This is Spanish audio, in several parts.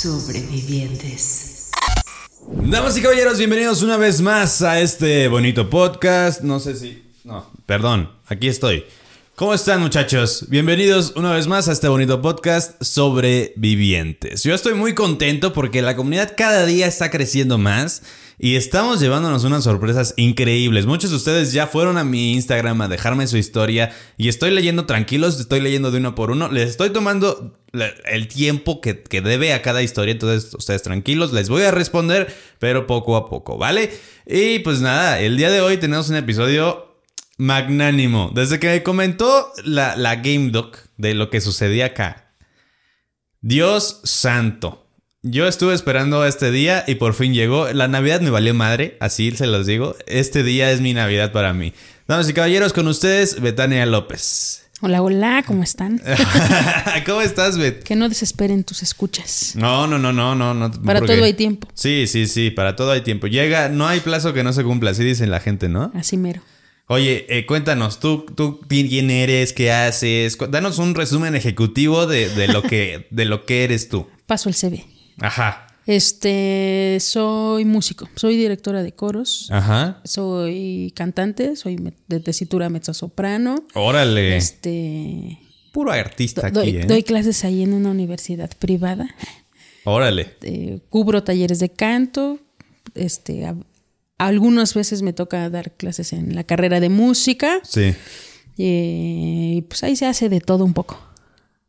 Sobrevivientes. Damas y caballeros, bienvenidos una vez más a este bonito podcast. No sé si... No, perdón, aquí estoy. ¿Cómo están muchachos? Bienvenidos una vez más a este bonito podcast Sobrevivientes. Yo estoy muy contento porque la comunidad cada día está creciendo más y estamos llevándonos unas sorpresas increíbles. Muchos de ustedes ya fueron a mi Instagram a dejarme su historia y estoy leyendo tranquilos, estoy leyendo de uno por uno. Les estoy tomando el tiempo que, que debe a cada historia, entonces ustedes tranquilos, les voy a responder, pero poco a poco, ¿vale? Y pues nada, el día de hoy tenemos un episodio magnánimo. Desde que me comentó la, la Game Doc de lo que sucedía acá. Dios santo. Yo estuve esperando este día y por fin llegó. La Navidad me valió madre, así se los digo. Este día es mi Navidad para mí. Damas y caballeros, con ustedes, Betania López. Hola, hola, ¿cómo están? ¿Cómo estás, Bet? Que no desesperen tus escuchas. No, no, no, no, no. no Para porque- todo hay tiempo. Sí, sí, sí, para todo hay tiempo. Llega, no hay plazo que no se cumpla, así dicen la gente, ¿no? Así mero. Oye, eh, cuéntanos, ¿tú, tú quién eres? ¿Qué haces? Danos un resumen ejecutivo de, de lo, que, de lo que eres tú. Paso el CV. Ajá. Este, soy músico, soy directora de coros, Ajá. soy cantante, soy de tesitura mezzosoprano. Órale. Este, Puro artista do- aquí, doy, ¿eh? doy clases ahí en una universidad privada. Órale. Eh, cubro talleres de canto. Este, algunas veces me toca dar clases en la carrera de música. Sí. Eh, Y pues ahí se hace de todo un poco.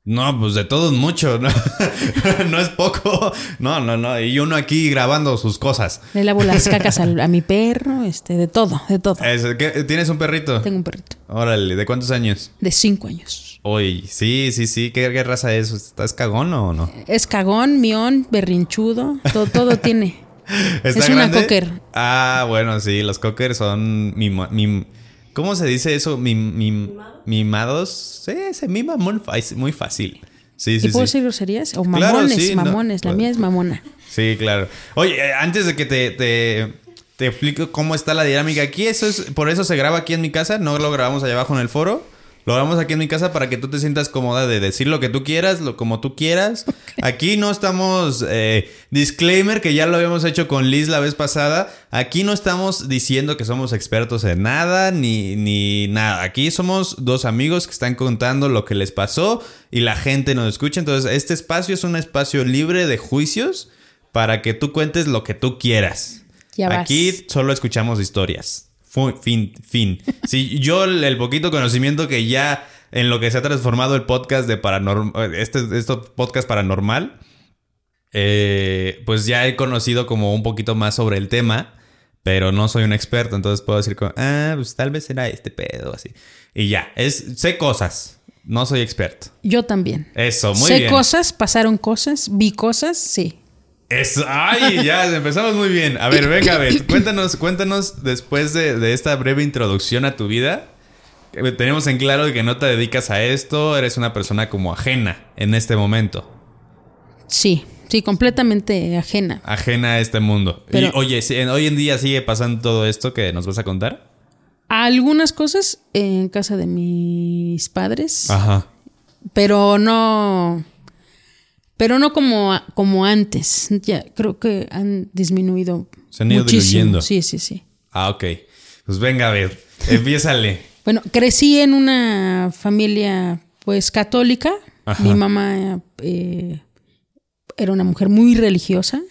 No, pues de todo mucho, ¿no? no es poco. No, no, no. Y uno aquí grabando sus cosas. Le lavo las cacas al- a, mi perro, este, de todo, de todo. Es- ¿qué- ¿Tienes un perrito? Tengo un perrito Órale, ¿de cuántos años? de cinco años. Uy, sí, sí, sí. ¿Qué, qué raza es? ¿Estás cagón o no? Es cagón, mión, berrinchudo, todo, todo tiene. ¿Está Es una cocker. Ah, bueno, sí, los cocker son mimo- mim- ¿Cómo se dice eso? Mim- mim- mimados. Sí, se mima muy, fácil. Sí, ¿Y sí, puedo sí. decir groserías? O Claro, mamones, no. mamones. La mía es mamona. Sí, claro. Oye, eh, antes de que te, te, te explico cómo está la dinámica aquí, eso es, por eso se graba aquí en mi casa, no lo grabamos allá abajo en el foro. Lo grabamos aquí en mi casa para que tú te sientas cómoda de decir lo que tú quieras, lo como tú quieras. Aquí no estamos. eh, disclaimer que ya lo habíamos hecho con Liz la vez pasada. Aquí no estamos diciendo que somos expertos en nada ni, ni nada. Aquí somos dos amigos que están contando lo que les pasó y la gente nos escucha. Entonces, este espacio es un espacio libre de juicios para que tú cuentes lo que tú quieras. Ya vas. Aquí solo escuchamos historias. Fu- fin, fin. Si yo el, poquito conocimiento que ya en lo que se ha transformado el podcast de paranormal, este, este podcast paranormal, eh, pues ya he conocido como un poquito más sobre el tema, pero no soy un experto, entonces puedo decir como, ah, pues tal vez era este pedo, así. Y ya, es, sé cosas, no soy experto. Yo también. Eso, muy sé bien. cosas, pasaron cosas, vi cosas, sí. Eso, ay, ya, empezamos muy bien. A ver, venga, ver, cuéntanos, cuéntanos después de, de esta breve introducción a tu vida. eh, Tenemos en claro que no te dedicas a esto, eres una persona como ajena en este momento, Sí, sí, completamente ajena. ajena a este mundo. Pero- y oye, si- hoy en día sigue pasando todo esto que nos vas a contar. Algunas cosas en casa de mis padres, Ajá. pero no. Pero no como, como antes. Ya creo que han disminuido. Se han ido muchísimo. diluyendo. Sí, sí, sí. Ah, ok. Pues venga, a ver, empiézale. Bueno, crecí en una familia, pues, católica. Ajá. Mi mamá eh, era una mujer muy religiosa,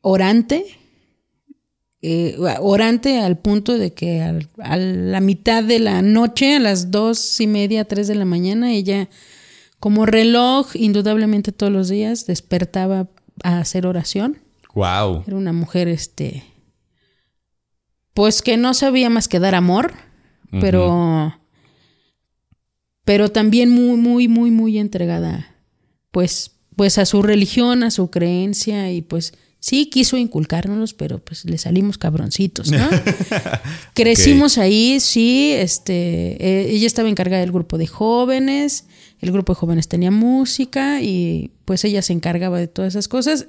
orante, eh, orante al punto de que al- a la mitad de la noche, a las dos y media, tres de la mañana, ella, como reloj, indudablemente todos los días, despertaba a hacer oración. Wow. Era una mujer, este, pues que no sabía más que dar amor, pero, pero también muy, muy, muy, muy entregada, pues, pues a su religión, a su creencia y pues sí quiso inculcárnoslos, pero pues le salimos cabroncitos, ¿no? Crecimos ahí, sí, este, eh, ella estaba encargada del grupo de jóvenes, el grupo de jóvenes tenía música y pues ella se encargaba de todas esas cosas.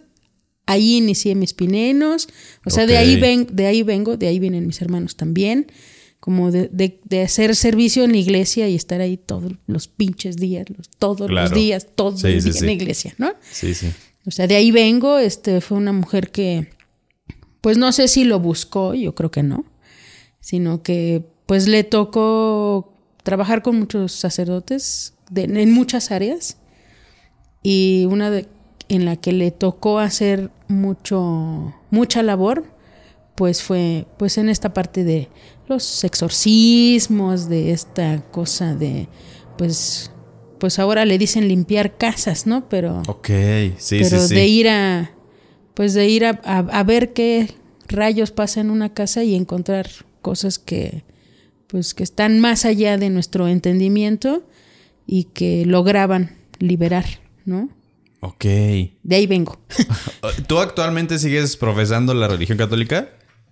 Ahí inicié mis pinenos, o sea, de ahí ven, de ahí vengo, de ahí vienen mis hermanos también, como de, de- de hacer servicio en la iglesia y estar ahí todos los pinches días, los- todos Claro. los días, todo Sí, el sí, día en la iglesia, ¿no? Sí, sí. O sea, de ahí vengo, este fue una mujer que, pues no sé si lo buscó, yo creo que no, sino que pues le tocó trabajar con muchos sacerdotes de- en muchas áreas y una de, en la que le tocó hacer mucho, mucha labor, pues fue pues en esta parte de los exorcismos, de esta cosa de, pues, pues ahora le dicen limpiar casas, ¿no? Pero Ok, sí, pero sí, sí. de ir a pues de ir a, a- a ver qué rayos pasa en una casa y encontrar cosas que pues que están más allá de nuestro entendimiento y que lograban liberar, ¿no? Ok. De ahí vengo. ¿Tú actualmente sigues profesando la religión católica?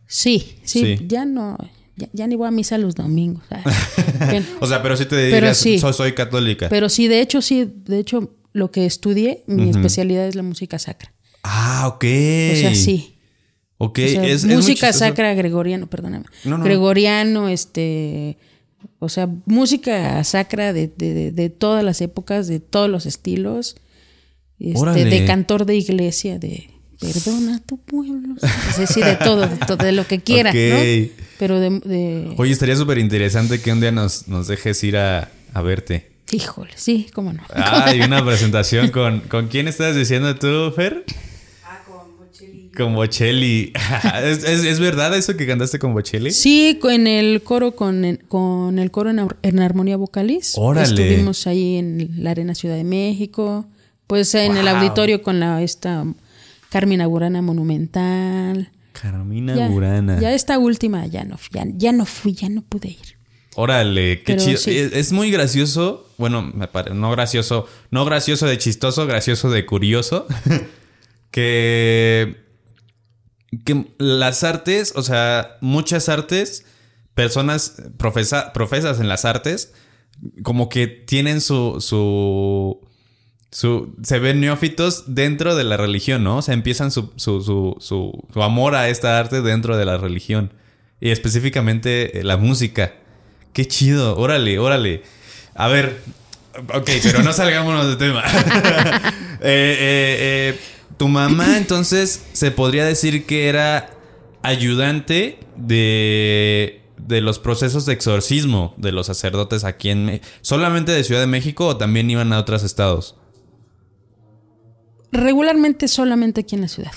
Sí, sí, Sí. ya no ya, ya ni voy a misa los domingos. Que- O sea, pero sí te dirías, sí. soy, soy católica. pero sí, de hecho sí, de hecho lo que estudié, mi especialidad es la música sacra. ah, ok. O sea, sí. Ok, O sea, es, música sacra gregoriano, perdóname. No, no. Gregoriano, este, o sea, música sacra de, de- de- de todas las épocas, de todos los estilos, este, de cantor de iglesia, de perdona a tu pueblo, es decir, de todo, de, todo, de lo que quiera, Ok. ¿no? Pero de, de- Oye, estaría súper interesante que un día nos, nos dejes ir a, a verte. híjole, sí, cómo no. Ah, y una presentación con... ¿Con quién estás diciendo tú, Fer? Con Bocelli. ¿Es, es, es verdad eso que cantaste con Bocelli? Sí, en el coro con, el- con el coro en, ar- en armonía vocalis. Órale. Estuvimos ahí en la Arena Ciudad de México. Pues en el auditorio con la esta Carmina Burana Monumental. Carmina Ya, Burana. ya esta última ya no, ya, ya no fui, ya no pude ir. Órale, qué Pero chido. sí. Es, es muy gracioso. Bueno, me pare- no gracioso. No gracioso de chistoso, gracioso de curioso. que. Que las artes, o sea, muchas artes, personas profesa- profesas en las artes, como que tienen su. su. su- se ven neófitos dentro de la religión, ¿no? O sea, empiezan su, su, su, su, su amor a esta arte dentro de la religión. Y específicamente eh, la música. Qué chido, órale, órale. A ver, ok, pero no salgámonos de tema. Eh, eh, eh, tu mamá entonces se podría decir que era ayudante de, de los procesos de exorcismo de los sacerdotes aquí en... Me- ¿Solamente de Ciudad de México o también iban a otros estados? Regularmente solamente aquí en la ciudad.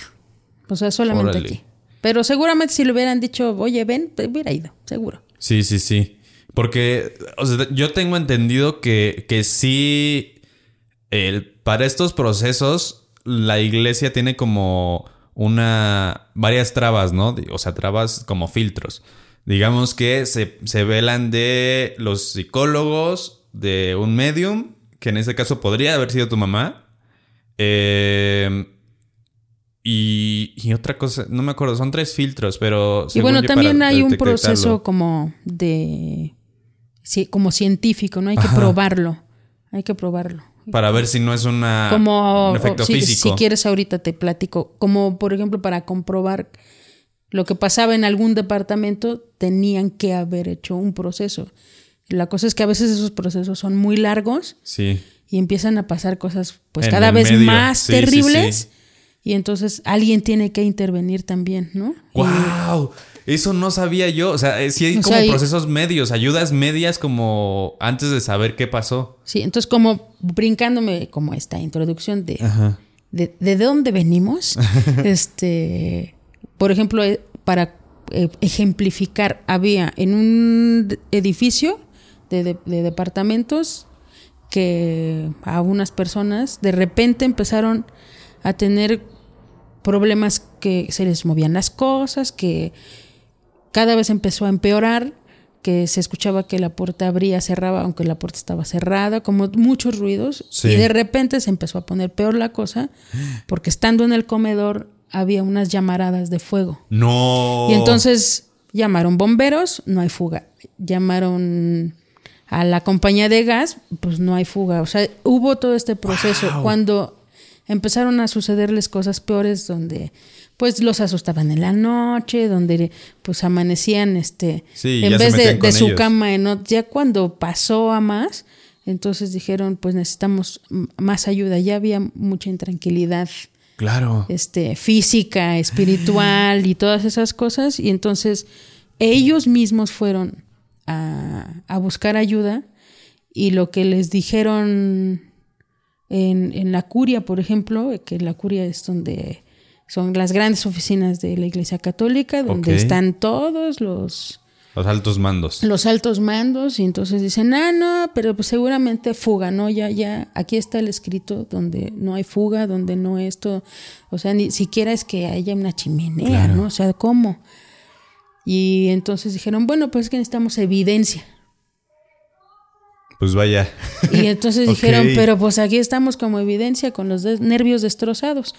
O sea, solamente Órale. aquí. Pero seguramente si le hubieran dicho, oye, ven, hubiera ido, seguro. Sí, sí, sí. Porque o sea, yo tengo entendido que, que sí, el, para estos procesos, la iglesia tiene como una, varias trabas, ¿no? O sea, trabas como filtros. Digamos que se, se velan de los psicólogos, de un medium, que en este caso podría haber sido tu mamá. Eh, y, y otra cosa, no me acuerdo, son tres filtros, pero... Y bueno, también hay un proceso como de sí, como científico, ¿no? Hay que Ajá. probarlo. Hay que probarlo. Para ver si no es una, como un efecto o si, físico. si quieres ahorita te platico, como por ejemplo para comprobar lo que pasaba en algún departamento, tenían que haber hecho un proceso. La cosa es que a veces esos procesos son muy largos Sí. y empiezan a pasar cosas pues En cada vez medio. más Sí, terribles sí. y entonces alguien tiene que intervenir también, ¿no? Y- ¡Wow! Eso no sabía yo. O sea, eh, sí hay O como sea, procesos medios, ayudas medias como antes de saber qué pasó. Sí, entonces como brincándome como esta introducción de, de, de dónde venimos, este, por ejemplo, eh, para eh, ejemplificar, había en un edificio de, de- de departamentos que a unas personas de repente empezaron a tener problemas que se les movían las cosas, que cada vez empezó a empeorar, que se escuchaba que la puerta abría, cerraba, aunque la puerta estaba cerrada, como muchos ruidos. Sí. Y de repente se empezó a poner peor la cosa, porque estando en el comedor había unas llamaradas de fuego. No. Y entonces llamaron bomberos, no hay fuga. Llamaron a la compañía de gas, pues no hay fuga. O sea, hubo todo este proceso. Wow. Cuando empezaron a sucederles cosas peores donde pues los asustaban en la noche, donde pues amanecían este Sí, en vez de, de su ellos. cama en ya cuando pasó a más, entonces dijeron, pues necesitamos más ayuda. Ya había mucha intranquilidad Claro. este, física, espiritual y todas esas cosas. Y entonces ellos mismos fueron a, a buscar ayuda y lo que les dijeron en, en la curia, por ejemplo, que la curia es donde son las grandes oficinas de la Iglesia Católica, donde están todos los, Los altos mandos. los altos mandos y entonces dicen, ah, no, pero pues seguramente fuga, ¿no? Ya, ya, aquí está el escrito donde no hay fuga, donde no esto, o sea, ni siquiera es que haya una chimenea, Claro. ¿no? O sea, ¿cómo? Y entonces dijeron, bueno, pues es que necesitamos evidencia. Pues vaya. Y entonces dijeron, pero pues aquí estamos como evidencia con los de- nervios destrozados.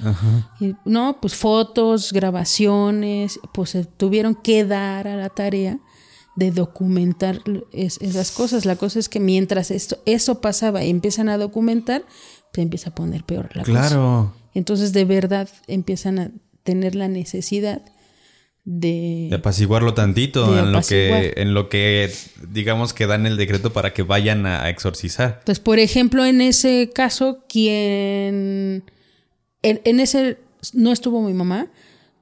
Y, no, pues fotos, grabaciones, pues se tuvieron que dar a la tarea de documentar es- esas cosas. La cosa es que mientras esto, eso pasaba y empiezan a documentar, se empieza a poner peor la cosa. Claro. Entonces de verdad empiezan a tener la necesidad de... De apaciguarlo tantito De en lo que en lo que digamos que dan el decreto para que vayan a exorcizar. Pues, por ejemplo, en ese caso, quien. En, en ese no estuvo mi mamá,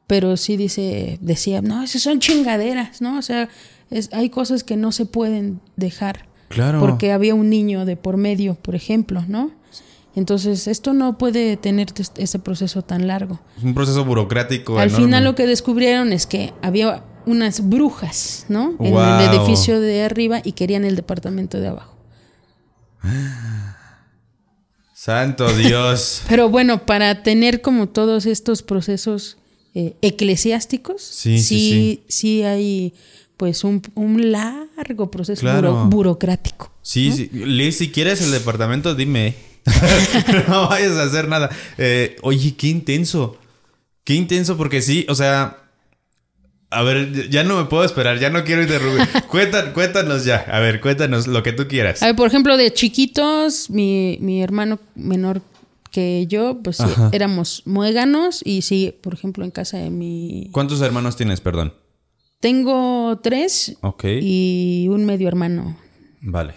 pero sí dice, decía, no, esas son chingaderas, ¿no? O sea, es, hay cosas que no se pueden dejar. Claro. Porque había un niño de por medio, por ejemplo, ¿no? Entonces, esto no puede tener ese proceso tan largo. Es un proceso burocrático Al enorme. final lo que descubrieron es que había unas brujas, ¿no? En el edificio de arriba y querían el departamento de abajo. Santo Dios. Pero bueno, para tener como todos estos procesos eh, eclesiásticos, Sí, sí, sí, sí hay pues un, un largo proceso Claro. buro- burocrático. Sí, sí. Liz, si quieres el departamento, dime. no vayas a hacer nada. Eh, oye, qué intenso. Qué intenso, porque sí, o sea. A ver, ya no me puedo esperar, ya no quiero interrumpir. Cuéntanos, cuéntanos ya. A ver, cuéntanos lo que tú quieras. A ver, por ejemplo, de chiquitos, mi, mi hermano menor que yo, pues sí, Ajá. éramos muéganos y sí, por ejemplo, en casa de mi... ¿Cuántos hermanos tienes, perdón? Tengo tres Ok. y un medio hermano Vale.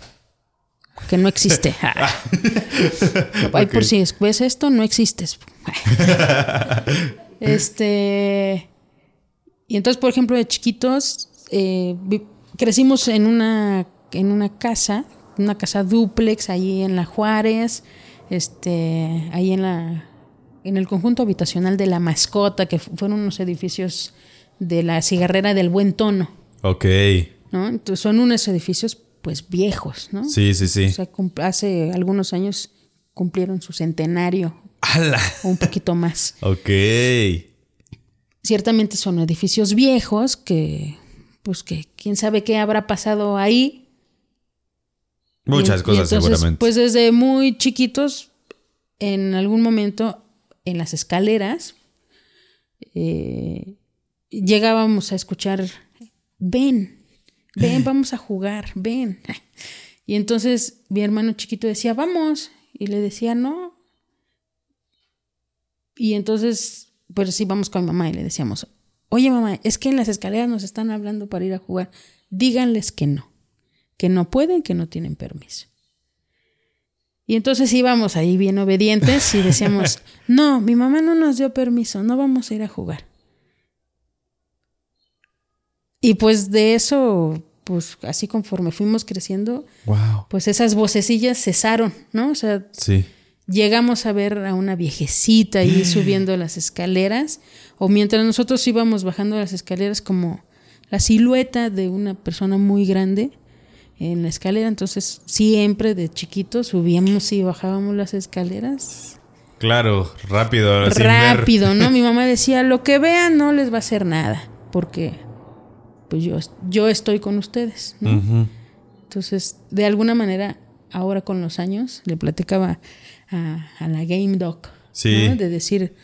Que no existe. Ay, por si ves esto, no existes. este. Y entonces, por ejemplo, de chiquitos, eh, crecimos en una, en una casa, una casa duplex, ahí en la Juárez, este, ahí en la, en el conjunto habitacional de la mascota, que fu- fueron unos edificios de la cigarrera del buen tono, Ok. ¿no? Entonces son unos edificios, pues, viejos, ¿no? Sí, sí, sí. O sea, hace algunos años cumplieron su centenario ¡Hala! o un poquito más. Ok. Ciertamente son edificios viejos que, pues que quién sabe qué habrá pasado ahí. Muchas Y- y cosas entonces, seguramente. Pues desde muy chiquitos, en algún momento en las escaleras, eh, llegábamos a escuchar, ven, ven, vamos a jugar, ven. Y entonces mi hermano chiquito decía, vamos. Y le decía, no. Y entonces, pues sí, vamos con mi mamá y le decíamos, oye mamá, es que en las escaleras nos están hablando para ir a jugar. Díganles que no, que no pueden, que no tienen permiso. Y entonces íbamos ahí bien obedientes y decíamos, no, mi mamá no nos dio permiso, no vamos a ir a jugar. Y pues de eso, pues así conforme fuimos creciendo, Wow. pues esas vocecillas cesaron, ¿no? O sea, Sí. llegamos a ver a una viejecita ahí subiendo las escaleras, o mientras nosotros íbamos bajando las escaleras como la silueta de una persona muy grande en la escalera, entonces siempre de chiquitos subíamos y bajábamos las escaleras Claro, rápido. rápido, ¿no? Mi mamá decía, lo que vean no les va a hacer nada, porque pues yo, yo estoy con ustedes. ¿no? Entonces, de alguna manera, ahora con los años, le platicaba a, a la Game Doc, Sí. ¿no? de decir,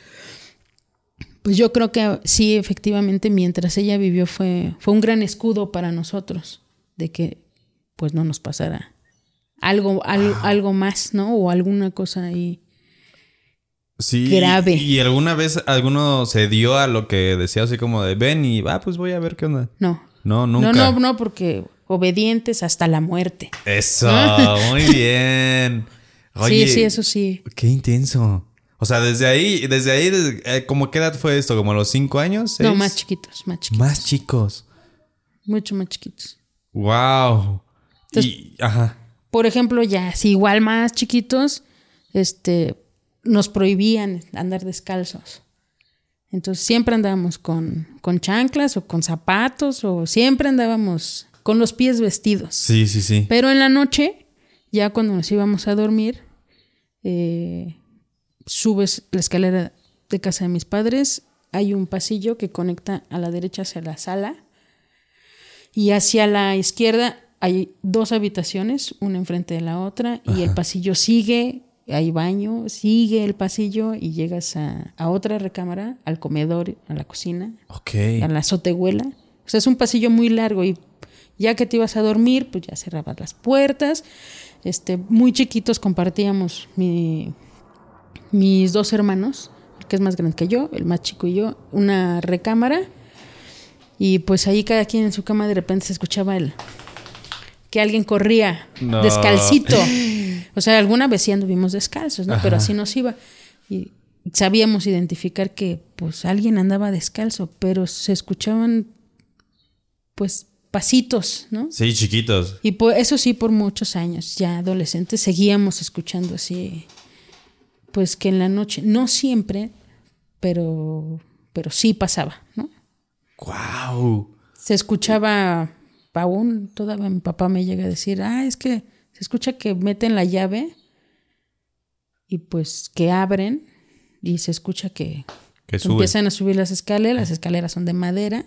pues yo creo que sí, efectivamente, mientras ella vivió fue, fue un gran escudo para nosotros, de que pues no nos pasara algo, al- algo más, ¿no? O alguna cosa ahí. Sí. Grave. ¿Y alguna vez alguno se dio a lo que decía así como de ven y va, pues voy a ver qué onda? No. No, nunca. No, no, no, porque obedientes hasta la muerte. Eso, muy bien. Oye, sí, sí, eso sí. Qué intenso. O sea, desde ahí, desde ahí, desde- eh, ¿como qué edad fue esto? ¿Como a los cinco años? No, más chiquitos, más chiquitos. Más chicos. Mucho más chiquitos. Wow. Entonces- y, ajá. Por ejemplo, ya, si igual más chiquitos, este, nos prohibían andar descalzos. Entonces siempre andábamos con, con chanclas o con zapatos o siempre andábamos con los pies vestidos. Sí, sí, sí. Pero en la noche, ya cuando nos íbamos a dormir, eh, subes la escalera de casa de mis padres, hay un pasillo que conecta a la derecha hacia la sala y hacia la izquierda hay dos habitaciones, una enfrente de la otra, y el pasillo sigue, hay baño, sigue el pasillo y llegas a, a otra recámara, al comedor, a la cocina, a la azotehuela. O sea, es un pasillo muy largo y ya que te ibas a dormir, pues ya cerrabas las puertas. Este, muy chiquitos compartíamos mi- mis dos hermanos, el que es más grande que yo, el más chico y yo, una recámara. Y pues ahí cada quien en su cama de repente se escuchaba el que alguien corría No. descalcito. O sea, alguna vez sí anduvimos descalzos, ¿no? Pero así nos iba. Y sabíamos identificar que pues alguien andaba descalzo, pero se escuchaban pues pasitos, ¿no? Sí, chiquitos. Y por, eso sí, por muchos años, ya adolescentes, seguíamos escuchando así, pues que en la noche, no siempre, pero, pero sí pasaba, ¿no? Wow. Se escuchaba, aún todavía mi papá me llega a decir, ah, es que se escucha que meten la llave y pues que abren y se escucha que, empiezan a subir las escaleras, las escaleras son de madera,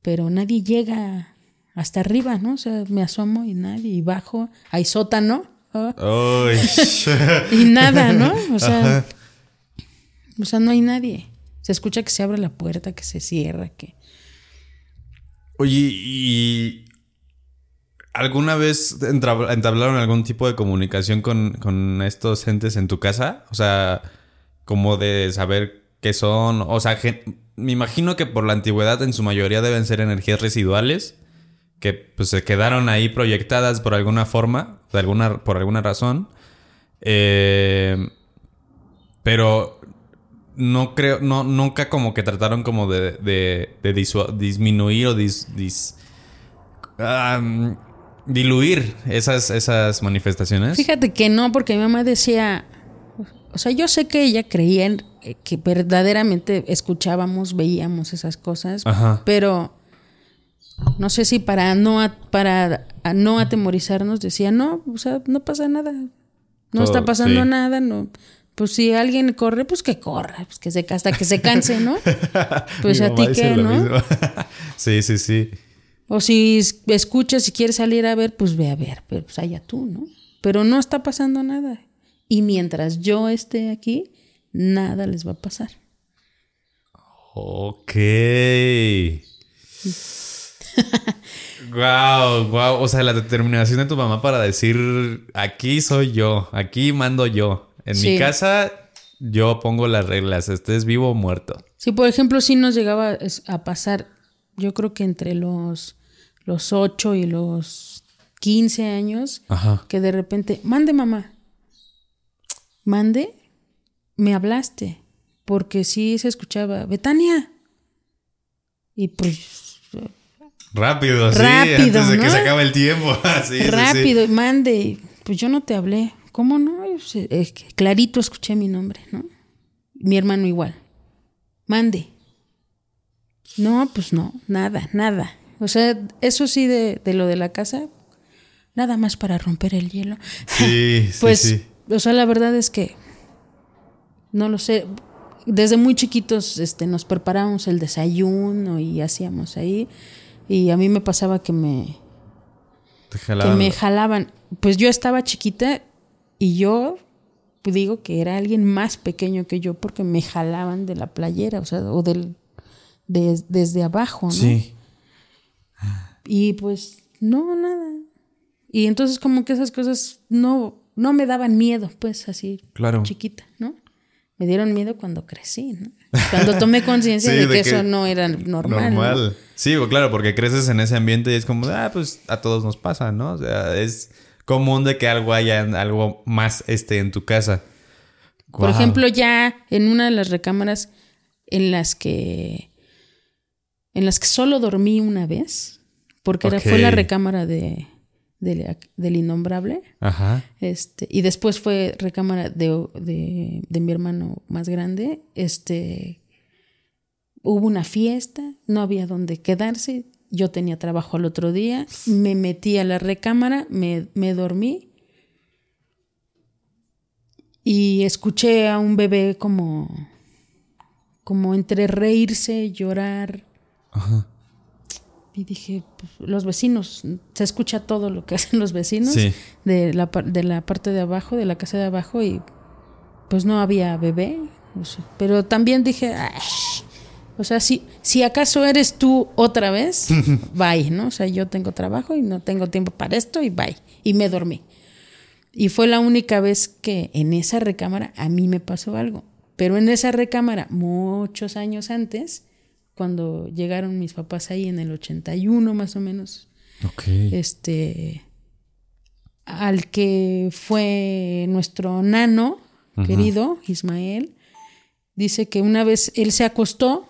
pero nadie llega hasta arriba, ¿no? O sea, me asomo y nadie, y bajo, hay sótano. Ay. y nada, ¿no? O sea, o sea, no hay nadie. Se escucha que se abre la puerta, que se cierra, que... Oye, ¿y alguna vez entablaron algún tipo de comunicación con, con estos entes en tu casa? O sea, como de saber qué son. O sea, me imagino que por la antigüedad en su mayoría deben ser energías residuales que pues se quedaron ahí proyectadas por alguna forma, por alguna razón. Eh, pero no creo, no, nunca como que trataron como de, de, disminuir o dis, dis- diluir esas, esas manifestaciones. Fíjate que no, porque mi mamá decía, o sea, yo sé que ella creía en- eh, que verdaderamente escuchábamos, veíamos esas cosas, Ajá. pero no sé si para no para no atemorizarnos decía, no, o sea, no pasa nada. No Todo- está pasando sí. nada, no. Pues si alguien corre, pues que corra, pues que se hasta que se canse, ¿no? Pues a ti qué, ¿no? sí, sí, sí. O si es- escuchas y quieres salir a ver, pues ve a ver, pero pues allá tú, ¿no? Pero no está pasando nada. Y mientras yo esté aquí, nada les va a pasar. Ok. wow, wow. O sea, la determinación de tu mamá para decir, aquí soy yo, aquí mando yo. En mi Sí. casa yo pongo las reglas, estés vivo o muerto. Si por ejemplo sí nos llegaba a pasar, yo creo que entre los, los 8 y los 15 años, Ajá. que de repente, mande mamá, mande, me hablaste, porque sí se escuchaba, Betania. Y pues Rápido, sí, Rápido, antes de que se acabe el tiempo. Sí, sí, sí. rápido, mande. Pues yo no te hablé. ¿Cómo no? Clarito escuché mi nombre, ¿no? Mi hermano igual. Mande. No, pues no, nada, nada. O sea, eso sí de, de lo de la casa, nada más para romper el hielo. Sí, sí, Pues, sí. o sea, la verdad es que no lo sé. desde muy chiquitos este, nos preparábamos el desayuno y hacíamos ahí. Y a mí me pasaba que me, Te que jalaban. me jalaban. Pues yo estaba chiquita y yo digo que era alguien más pequeño que yo porque me jalaban de la playera, o sea, o del de- desde abajo, ¿no? Sí. Y pues no, nada. Y entonces como que esas cosas no, no me daban miedo, pues así Claro. chiquita, ¿no? Me dieron miedo cuando crecí, ¿no? Cuando tomé conciencia Sí, de, de que que eso no era normal. ¿no? Normal. Sí, claro, porque creces en ese ambiente y es como, ah, pues a todos nos pasa, ¿no? O sea, es común de que algo haya, algo más este en tu casa. Por ejemplo, ya en una de las recámaras en las que en las que solo dormí una vez, porque era, fue la recámara de, de- del innombrable, Ajá. este, y después fue recámara de, de, de mi hermano más grande, este, hubo una fiesta, no había dónde quedarse, yo tenía trabajo al otro día, me metí a la recámara, me, me dormí. Y escuché a un bebé como, como entre reírse, llorar. Y dije, pues, los vecinos, se escucha todo lo que hacen los vecinos Sí. de, la, de la parte de abajo, de la casa de abajo, y pues no había bebé. o sea, pero también dije, "Ay", o sea, si, si acaso eres tú otra vez, bye, ¿no? O sea, yo tengo trabajo y no tengo tiempo para esto y bye. Y me dormí. Y fue la única vez que en esa recámara a mí me pasó algo. Pero en esa recámara, muchos años antes, cuando llegaron mis papás ahí en el 81 más o menos, Ok. este, al que fue nuestro nano querido, Ismael, dice que una vez él se acostó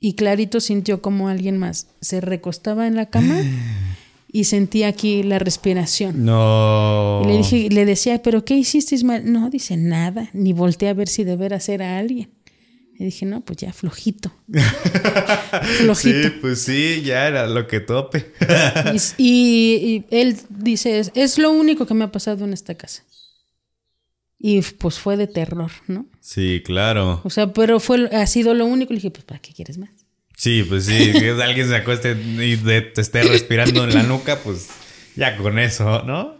y clarito sintió como alguien más se recostaba en la cama y sentía aquí la respiración. No. Y le dije, le decía, ¿pero qué hiciste, Ismael? No, dice nada, ni volteé a ver si de veras era alguien. Y dije, no, pues ya, flojito. flojito. Sí, pues sí, ya era lo que tope. Y, y- y él dice, es, es lo único que me ha pasado en esta casa. Y pues fue de terror, ¿no? sí, claro. O sea, pero fue, ha sido lo único. Le dije, pues ¿para qué quieres más? Sí, pues sí, que alguien se acueste y de- te esté respirando en la nuca, pues ya con eso, ¿no?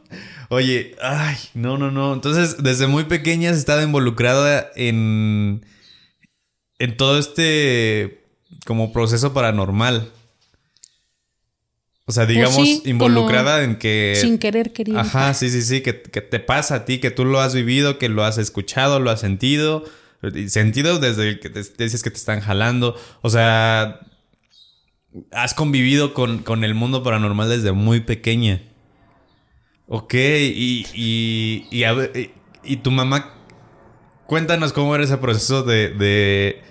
Oye, ay, no, no, no. Entonces, desde muy pequeña has estado involucrada en, en todo este como proceso paranormal. O sea, digamos, Pues sí, involucrada en que... Sin querer querido. Ajá, sí, sí, sí, que, que te pasa a ti, que tú lo has vivido, que lo has escuchado, lo has sentido. Sentido desde el que te dices que te están jalando. O sea, has convivido con, con el mundo paranormal desde muy pequeña. Ok, y, y, y, a ver, y, y tu mamá, cuéntanos cómo era ese proceso de, de,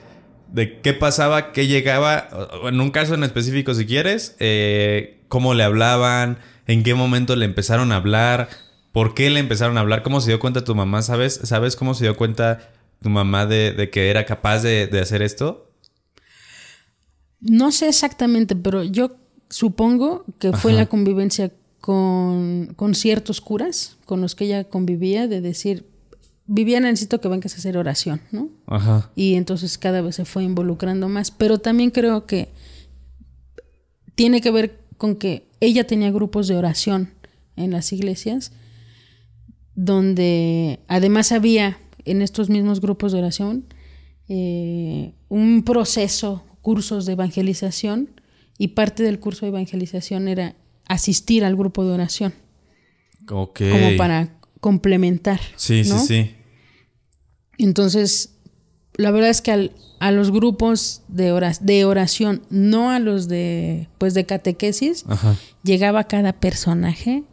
de qué pasaba, qué llegaba, en un caso en específico si quieres, eh, cómo le hablaban, en qué momento le empezaron a hablar, por qué le empezaron a hablar, cómo se dio cuenta tu mamá, ¿sabes? ¿Sabes cómo se dio cuenta tu mamá de, de que era capaz de, de hacer esto? No sé exactamente, pero yo supongo que fue la convivencia con, con ciertos curas con los que ella convivía, de decir, Viviana, necesito que vengas a hacer oración, ¿no? Ajá. Y entonces cada vez se fue involucrando más. Pero también creo que tiene que ver con que ella tenía grupos de oración en las iglesias, donde además había en estos mismos grupos de oración eh, un proceso, cursos de evangelización, y parte del curso de evangelización era asistir al grupo de oración, como para complementar. Sí, ¿no? sí, sí. Entonces, la verdad es que al- a los grupos de, oras- de oración, no a los de, pues, de catequesis, Ajá. llegaba cada personaje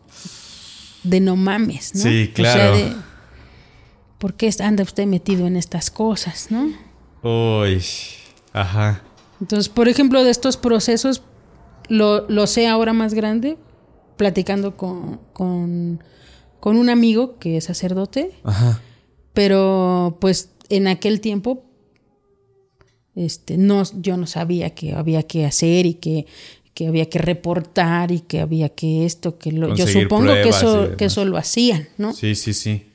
de no mames, ¿no? Sí, O sea, claro. de, ¿por qué anda usted metido en estas cosas, no? Uy. Ajá. Entonces, por ejemplo, de estos procesos, lo, lo sé ahora más grande, platicando con, con, con un amigo que es sacerdote, Ajá. Pero pues en aquel tiempo este no yo no sabía que había que hacer y que, que había que reportar y que había que esto que lo yo supongo que eso que eso lo hacían no Sí, sí, sí.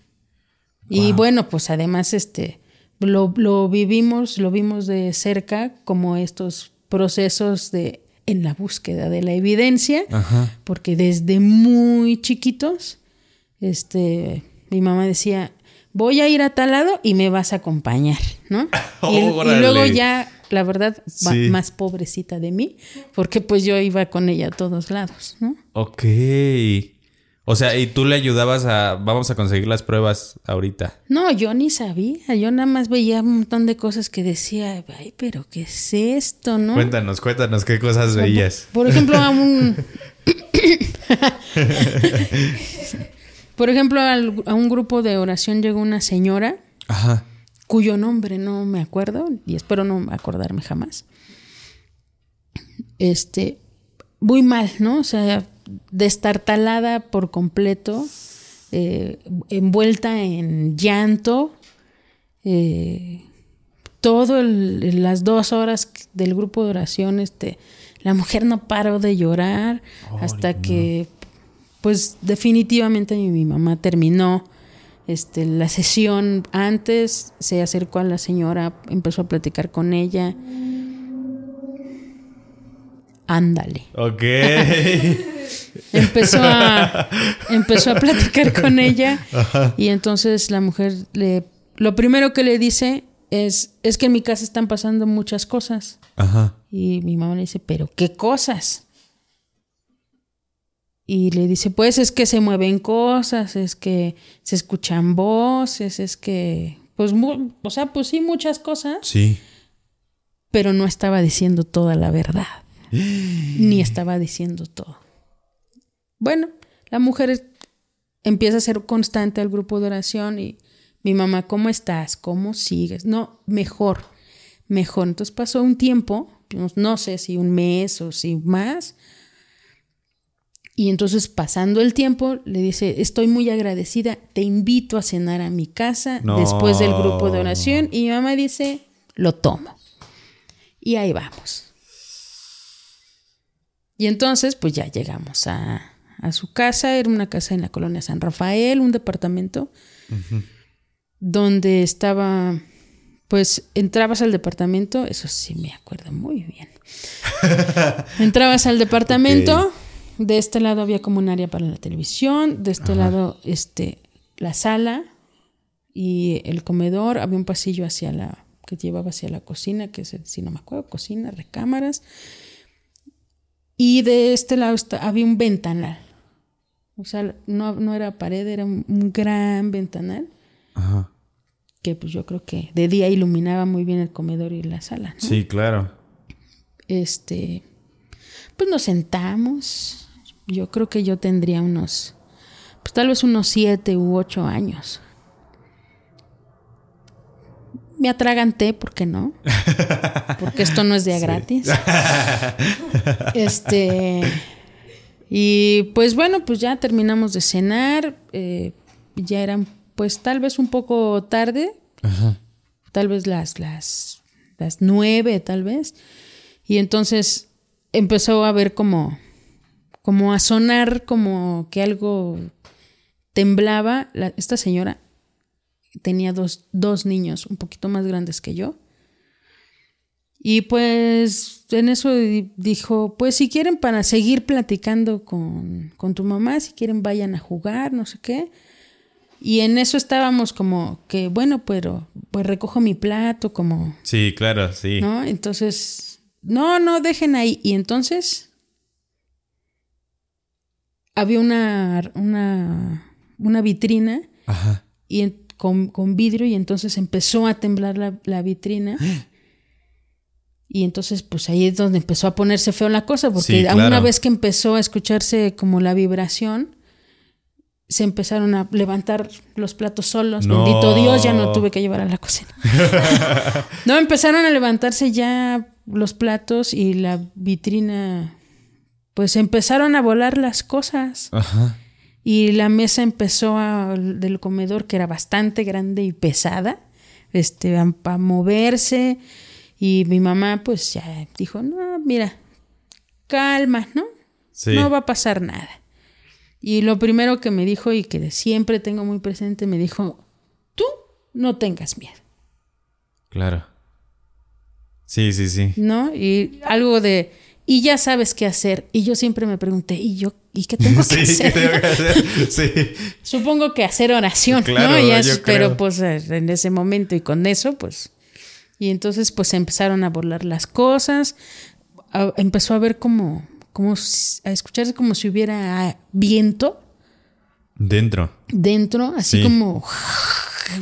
y bueno pues además este lo, lo vivimos, lo vimos de cerca como estos procesos de en la búsqueda de la evidencia, Ajá. porque desde muy chiquitos, este, mi mamá decía, voy a ir a tal lado y me vas a acompañar, ¿no? Y, luego ya, la verdad, va- Sí. más pobrecita de mí, porque pues yo iba con ella a todos lados, ¿no? Ok. O sea, y tú le ayudabas a. Vamos a conseguir las pruebas ahorita. No, yo ni sabía, yo nada más veía un montón de cosas que decía, ay, pero ¿qué es esto, no? Cuéntanos, cuéntanos qué cosas veías. Por ejemplo, a un. Por ejemplo, al- a un grupo de oración llegó una señora Ajá. cuyo nombre no me acuerdo y espero no acordarme jamás. Este, muy mal, ¿no? O sea, destartalada por completo, eh, envuelta en llanto, eh, todo el- las dos horas del grupo de oración, este, la mujer no paró de llorar hasta que, pues, definitivamente mi, mamá terminó este, la sesión antes, se acercó a la señora, empezó a platicar con ella. Ándale. Ok. Empezó a, empezó a platicar con ella y entonces la mujer le, lo primero que le dice es, es que en mi casa están pasando muchas cosas. Ajá. Y mi mamá le dice, pero ¿qué cosas? Y le dice, pues es que se mueven cosas, es que se escuchan voces, es que, pues, mu- o sea, pues sí, muchas cosas, Sí. pero no estaba diciendo toda la verdad, ni estaba diciendo todo. Bueno, la mujer empieza a ser constante al grupo de oración y mi mamá, ¿cómo estás? ¿Cómo sigues? No, mejor, mejor. Entonces pasó un tiempo, no- no sé si un mes o si más. Y entonces pasando el tiempo le dice, estoy muy agradecida, te invito a cenar a mi casa No. después del grupo de oración. Y mi mamá dice, lo tomo. Y ahí vamos. Y entonces, pues ya llegamos a, a su casa. Era una casa en la colonia San Rafael, un departamento, donde estaba, pues entrabas al departamento, eso sí me acuerdo muy bien. entrabas al departamento, de este lado había como un área para la televisión, de este lado, este, la sala y el comedor, había un pasillo hacia la que llevaba hacia la cocina, que es, el- si no me acuerdo, cocina, recámaras. Y de este lado está- había un ventanal. O sea, no, no era pared, era un, un gran ventanal Ajá. que pues yo creo que de día iluminaba muy bien el comedor y la sala. ¿no? Sí, claro. Este, pues nos sentamos. Yo creo que yo tendría unos, pues tal vez unos siete u ocho años. Me atraganté, ¿por qué no? Porque esto no es de a gratis. Este, y pues bueno, pues ya terminamos de cenar. eh, ya eran, pues tal vez un poco tarde. Tal vez las, las, las nueve, tal vez. Y entonces empezó a ver como, como a sonar como que algo temblaba. La- esta señora tenía dos, dos niños un poquito más grandes que yo. Y pues en eso di- dijo, pues si quieren para seguir platicando con, con tu mamá, si quieren vayan a jugar, no sé qué. Y en eso estábamos como que, bueno, pero pues recojo mi plato, como Sí, claro, sí. ¿no? Entonces, no, no, dejen ahí. Y entonces había una, una, una vitrina Ajá. y en- con, con vidrio y entonces empezó a temblar la, la vitrina. Y entonces, pues ahí es donde empezó a ponerse feo la cosa, porque Sí, una vez que empezó a escucharse como la vibración, se empezaron a levantar los platos solos. No. Bendito Dios, ya no tuve que llevar a la cocina. no, empezaron a levantarse ya los platos y la vitrina, pues empezaron a volar las cosas. Ajá. Y la mesa empezó a, del comedor, que era bastante grande y pesada, este, a, a moverse. Y mi mamá, pues ya dijo: No, mira, calma, ¿no? Sí. No va a pasar nada. Y lo primero que me dijo, y que siempre tengo muy presente, me dijo: Tú no tengas miedo. Claro. Sí, sí, sí. ¿no? Y algo de, y ya sabes qué hacer. Y yo siempre me pregunté, ¿y yo? ¿Y qué tengo que Sí, ¿qué hacer? tengo que hacer? Sí. Supongo que hacer oración, Claro, ¿no? Yo creo. pero pues eh, en ese momento y con eso, pues. Y entonces pues empezaron a volar las cosas. a- empezó a ver como, como a escucharse como si hubiera viento Dentro. dentro, así Sí. como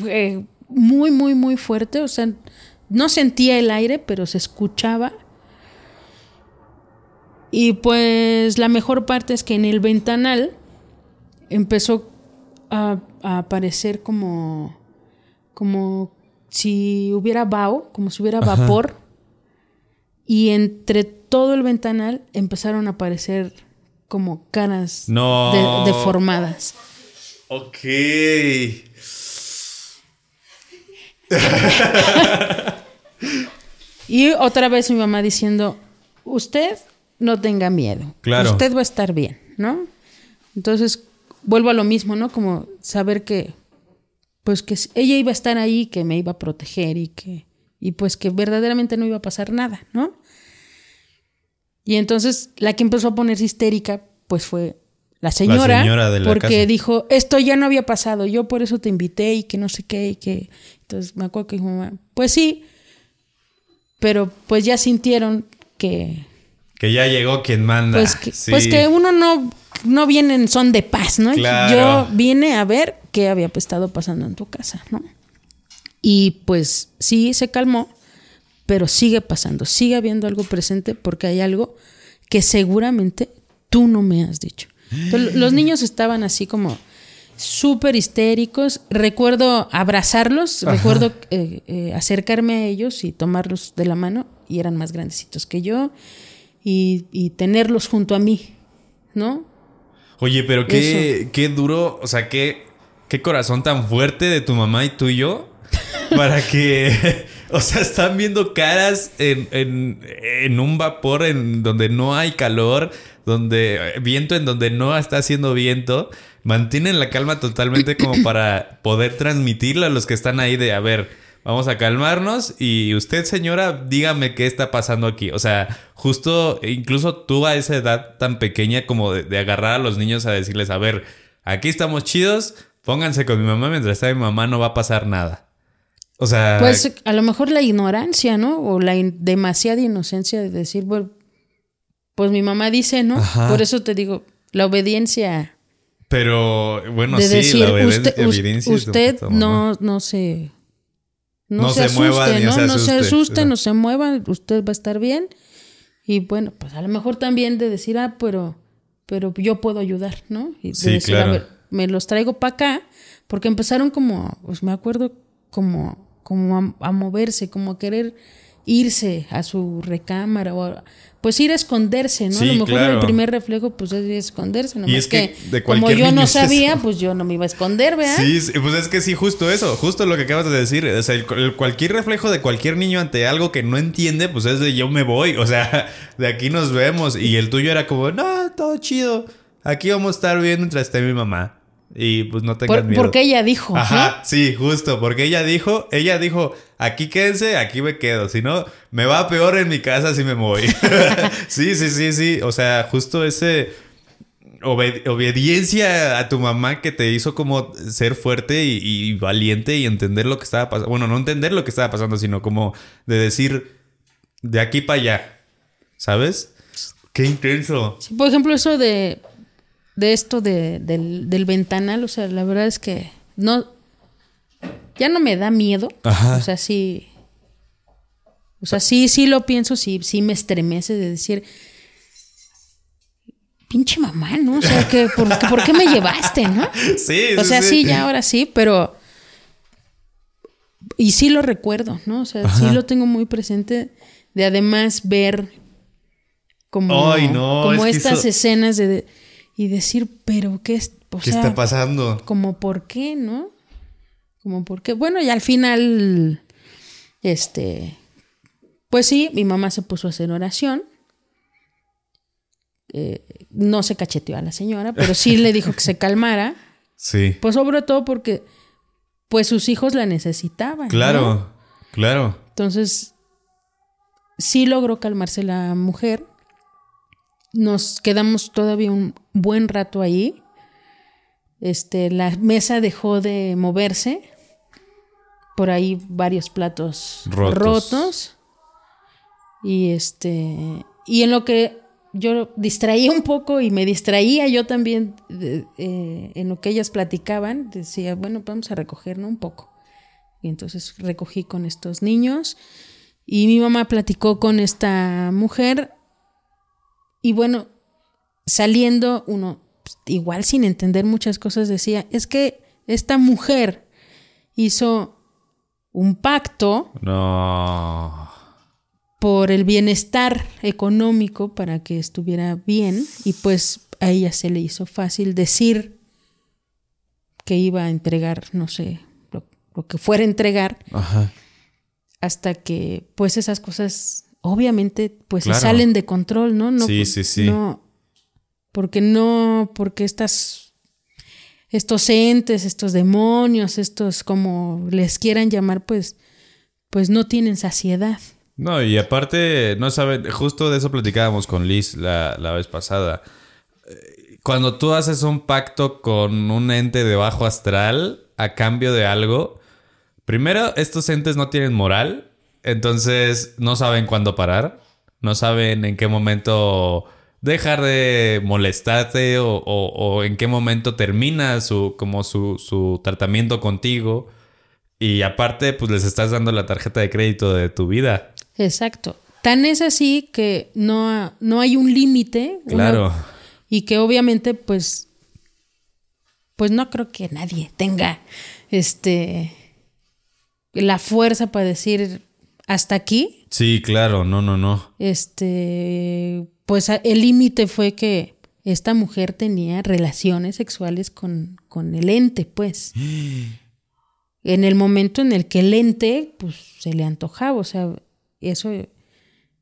eh, muy, muy, muy fuerte. O sea, no sentía el aire, pero se escuchaba. Y pues la mejor parte es que en el ventanal empezó a, a aparecer como, como si hubiera vaho, como si hubiera vapor. Y entre todo el ventanal empezaron a aparecer como caras No. de- deformadas. Ok. Y otra vez mi mamá diciendo, usted no tenga miedo. Claro. Usted va a estar bien, ¿no? Entonces, vuelvo a lo mismo, ¿no? Como saber que, pues que ella iba a estar ahí, que me iba a proteger y que, y pues que verdaderamente no iba a pasar nada, ¿no? Y entonces la que empezó a ponerse histérica, pues fue la señora, señora de la porque casa. dijo, esto ya no había pasado, yo por eso te invité y que no sé qué, y que... Entonces me acuerdo que dijo, pues sí, pero pues ya sintieron que Que ya llegó quien manda. pues que, Sí. pues que uno no no viene en son de paz, ¿no? Claro. Yo vine a ver qué había pues, estado pasando en tu casa, ¿no? Y pues sí se calmó, pero sigue pasando, sigue habiendo algo presente porque hay algo que seguramente tú no me has dicho. Entonces, los niños estaban así como súper histéricos. Recuerdo abrazarlos, recuerdo eh, eh, acercarme a ellos y tomarlos de la mano, y eran más grandecitos que yo, y, y tenerlos junto a mí, ¿no? Oye, pero qué, qué duro, o sea, qué, qué corazón tan fuerte de tu mamá y tuyo para que, o sea, están viendo caras en, en, en un vapor en donde no hay calor, donde viento en donde no está haciendo viento. Mantienen la calma totalmente como para poder transmitirle a los que están ahí de, a ver, vamos a calmarnos y usted señora, dígame qué está pasando aquí. O sea, justo incluso tú a esa edad tan pequeña como de, de agarrar a los niños a decirles, a ver, aquí estamos chidos, pónganse con mi mamá, mientras está mi mamá no va a pasar nada. O sea, Pues a lo mejor la ignorancia, ¿no? O la in- demasiada inocencia de decir, bueno, pues mi mamá dice, ¿no? Ajá. Por eso te digo, la obediencia pero bueno, de sí, decir, la obedien- usted, usted mamá. no, no se... No, No se, asuste, mueva ni ¿no? se no se asuste. no se mueva, usted va a estar bien. Y bueno, pues a lo mejor también de decir, ah, pero, pero yo puedo ayudar, ¿no? Y de Sí, decir, claro. a ver, me los traigo para acá, porque empezaron como, pues me acuerdo, como, como a, a moverse, como a querer irse a su recámara o a- pues ir a esconderse, ¿no? Sí, a lo mejor claro. el primer reflejo pues es esconderse, nomás es que que, de como yo no es sabía, pues yo no me iba a esconder, ¿verdad? Sí, sí, pues es que sí, justo eso, justo lo que acabas de decir. O sea, el- el- cualquier reflejo de cualquier niño ante algo que no entiende, pues es de yo me voy. O sea, de aquí nos vemos. Y el tuyo era como, no, todo chido. Aquí vamos a estar bien mientras esté mi mamá. Y pues no tengas Por- miedo. porque ella dijo, ¿no? Ajá, sí, justo, porque ella dijo, ella dijo, aquí quédense, aquí me quedo, si no, me va peor en mi casa si me voy. sí, sí, sí, sí, o sea, justo ese obed- obediencia a tu mamá que te hizo como ser fuerte y, valiente y entender lo que estaba pasando, bueno, no entender lo que estaba pasando, sino como de decir, de aquí para allá, ¿sabes? Qué intenso. Por ejemplo, eso de, de esto de, del, del ventanal, o sea, la verdad es que no, ya no me da miedo. Ajá. O sea, sí, o sea, sí, sí lo pienso, sí, sí me estremece de decir, pinche mamá, ¿no? O sea, que, ¿por, qué- ¿por qué me llevaste, no? Sí, O sea, sí, ya ahora sí, pero. Y sí lo recuerdo, ¿no? O sea, sí lo tengo muy presente de además ver como, Ay, no, como es estas eso- escenas de, de- y decir, pero qué es, o ¿Qué sea, está pasando? como por qué, ¿no? Como por qué. Bueno, y al final, este, pues sí, mi mamá se puso a hacer oración. Eh, no se cacheteó a la señora, pero sí le dijo que se calmara. Sí. Pues sobre todo porque pues sus hijos la necesitaban. ¿no? Claro, Claro. Entonces, sí logró calmarse la mujer. Nos quedamos todavía un buen rato ahí. Este, la mesa dejó de moverse. Por ahí varios platos Rotos. rotos. Y este. Y en lo que yo distraía un poco y me distraía yo también de- eh, en lo que ellas platicaban, decía, bueno, vamos a recoger ¿no? un poco. Y entonces recogí con estos niños y mi mamá platicó con esta mujer y bueno, saliendo uno, pues, igual sin entender muchas cosas, decía, es que esta mujer hizo un pacto No. por el bienestar económico para que estuviera bien y pues a ella se le hizo fácil decir que iba a entregar, no sé, lo, lo que fuera a entregar Ajá. hasta que pues esas cosas obviamente pues se salen de control, ¿no? no Sí, sí, sí. No, porque no, porque estas, estos entes, estos demonios, estos como les quieran llamar, pues, pues no tienen saciedad. No, y aparte, no saben, justo de eso platicábamos con Liz la, la vez pasada. Cuando tú haces un pacto con un ente de bajo astral a cambio de algo, primero, estos entes no tienen moral, entonces no saben cuándo parar, no saben en qué momento dejar de molestarte o, o- o en qué momento termina su, como su, su tratamiento contigo. Y aparte, pues les estás dando la tarjeta de crédito de tu vida. Exacto. Tan es así que no, no hay un límite. Claro. y que obviamente, pues, pues no creo que nadie tenga este la fuerza para decir hasta aquí. Sí, claro, no, no, no. Este, pues el límite fue que esta mujer tenía relaciones sexuales con, con el ente, pues. en el momento en el que el ente, pues, se le antojaba, o sea, eso,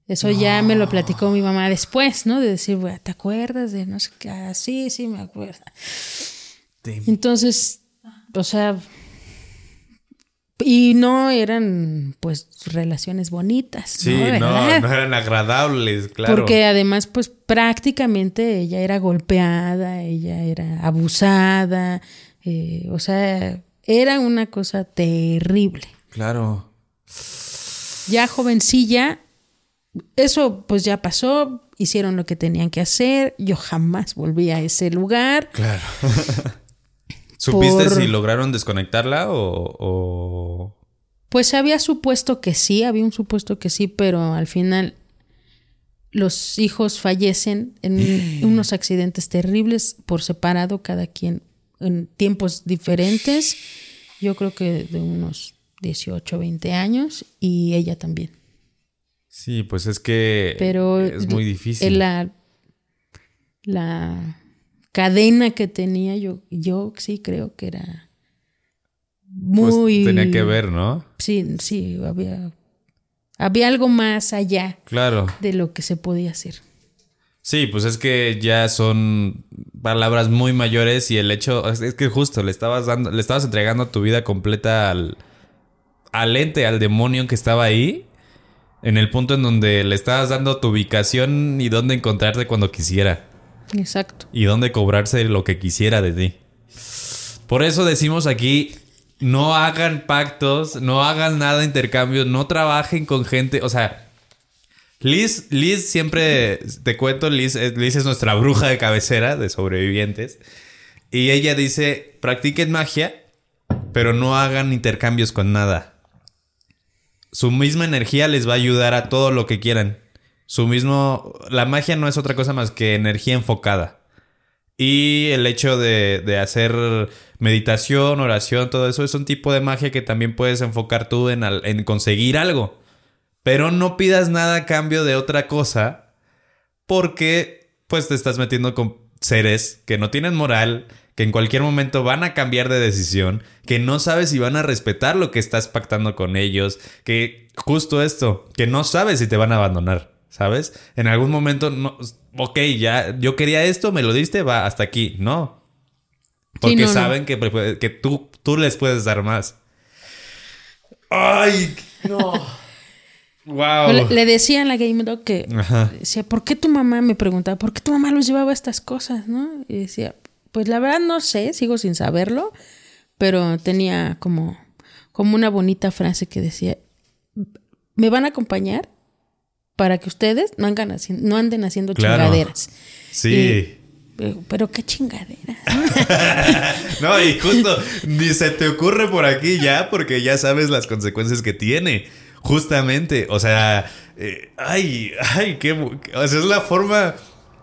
eso ya me lo platicó mi mamá después, ¿no? De decir, "Güey, ¿te acuerdas de no sé qué? Ah, sí, sí, me acuerdo. Entonces, o sea, y no eran, pues, relaciones bonitas, Sí, ¿no? no, eran agradables, claro. Porque además, pues prácticamente ella era golpeada, ella era abusada, eh, o sea, era una cosa terrible. Claro. Ya jovencilla, eso pues ya pasó, hicieron lo que tenían que hacer, yo jamás volví a ese lugar. Claro. ¿Supiste Por- si lograron desconectarla o, o- Pues había supuesto que sí, había un supuesto que sí, pero al final los hijos fallecen en unos accidentes terribles por separado, cada quien en tiempos diferentes. Yo creo que de unos 18, 20 años y ella también. Sí, pues es que Pero es muy difícil. La, la cadena que tenía yo, yo sí creo que era Pues muy... tenía que ver, ¿no? Sí, sí, había, había algo más allá Claro. de lo que se podía hacer. Sí, pues es que ya son palabras muy mayores y el hecho es es que justo le estabas dando, le estabas entregando tu vida completa al, al ente, al demonio que estaba ahí, en el punto en donde le estabas dando tu ubicación y dónde encontrarte cuando quisiera Exacto. y dónde cobrarse lo que quisiera de ti. Por eso decimos aquí, no hagan pactos, no hagan nada de intercambio, no trabajen con gente, o sea, Liz, Liz siempre, te cuento, Liz, Liz es nuestra bruja de cabecera de sobrevivientes. Y ella dice, practiquen magia, pero no hagan intercambios con nada. Su misma energía les va a ayudar a todo lo que quieran. Su mismo, la magia no es otra cosa más que energía enfocada. Y el hecho de, de hacer meditación, oración, todo eso es un tipo de magia que también puedes enfocar tú en, al- en conseguir algo. Pero no pidas nada a cambio de otra cosa porque pues te estás metiendo con seres que no tienen moral, que en cualquier momento van a cambiar de decisión, que no sabes si van a respetar lo que estás pactando con ellos, que justo esto, que no sabes si te van a abandonar, ¿sabes? En algún momento, no, ok, ya, yo quería esto, me lo diste, va, hasta aquí, no. Porque no. saben que, que tú, tú les puedes dar más. Ay, no. Wow. Le, le decía a la Game Dog que Ajá. decía, ¿por qué tu mamá me preguntaba, ¿por qué tu mamá los llevaba estas cosas? ¿no? Y decía, pues la verdad no sé, sigo sin saberlo, pero tenía como, como una bonita frase que decía, me van a acompañar para que ustedes no, hagan haci- no anden haciendo Claro. chingaderas. Sí. Y- pero, pero qué chingaderas. No, y justo ni se te ocurre por aquí ya porque ya sabes las consecuencias que tiene. Justamente, o sea, eh, ay, ay, qué, o sea, es la forma,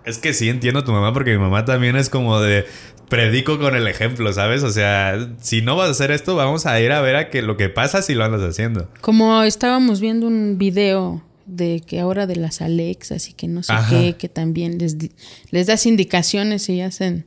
es que sí entiendo a tu mamá porque mi mamá también es como de predico con el ejemplo, ¿sabes? O sea, si no vas a hacer esto, vamos a ir a ver a que lo que pasa si lo andas haciendo. Como estábamos viendo un video de que ahora de las Alexas y que no sé Ajá. qué, que también les, les das indicaciones y hacen...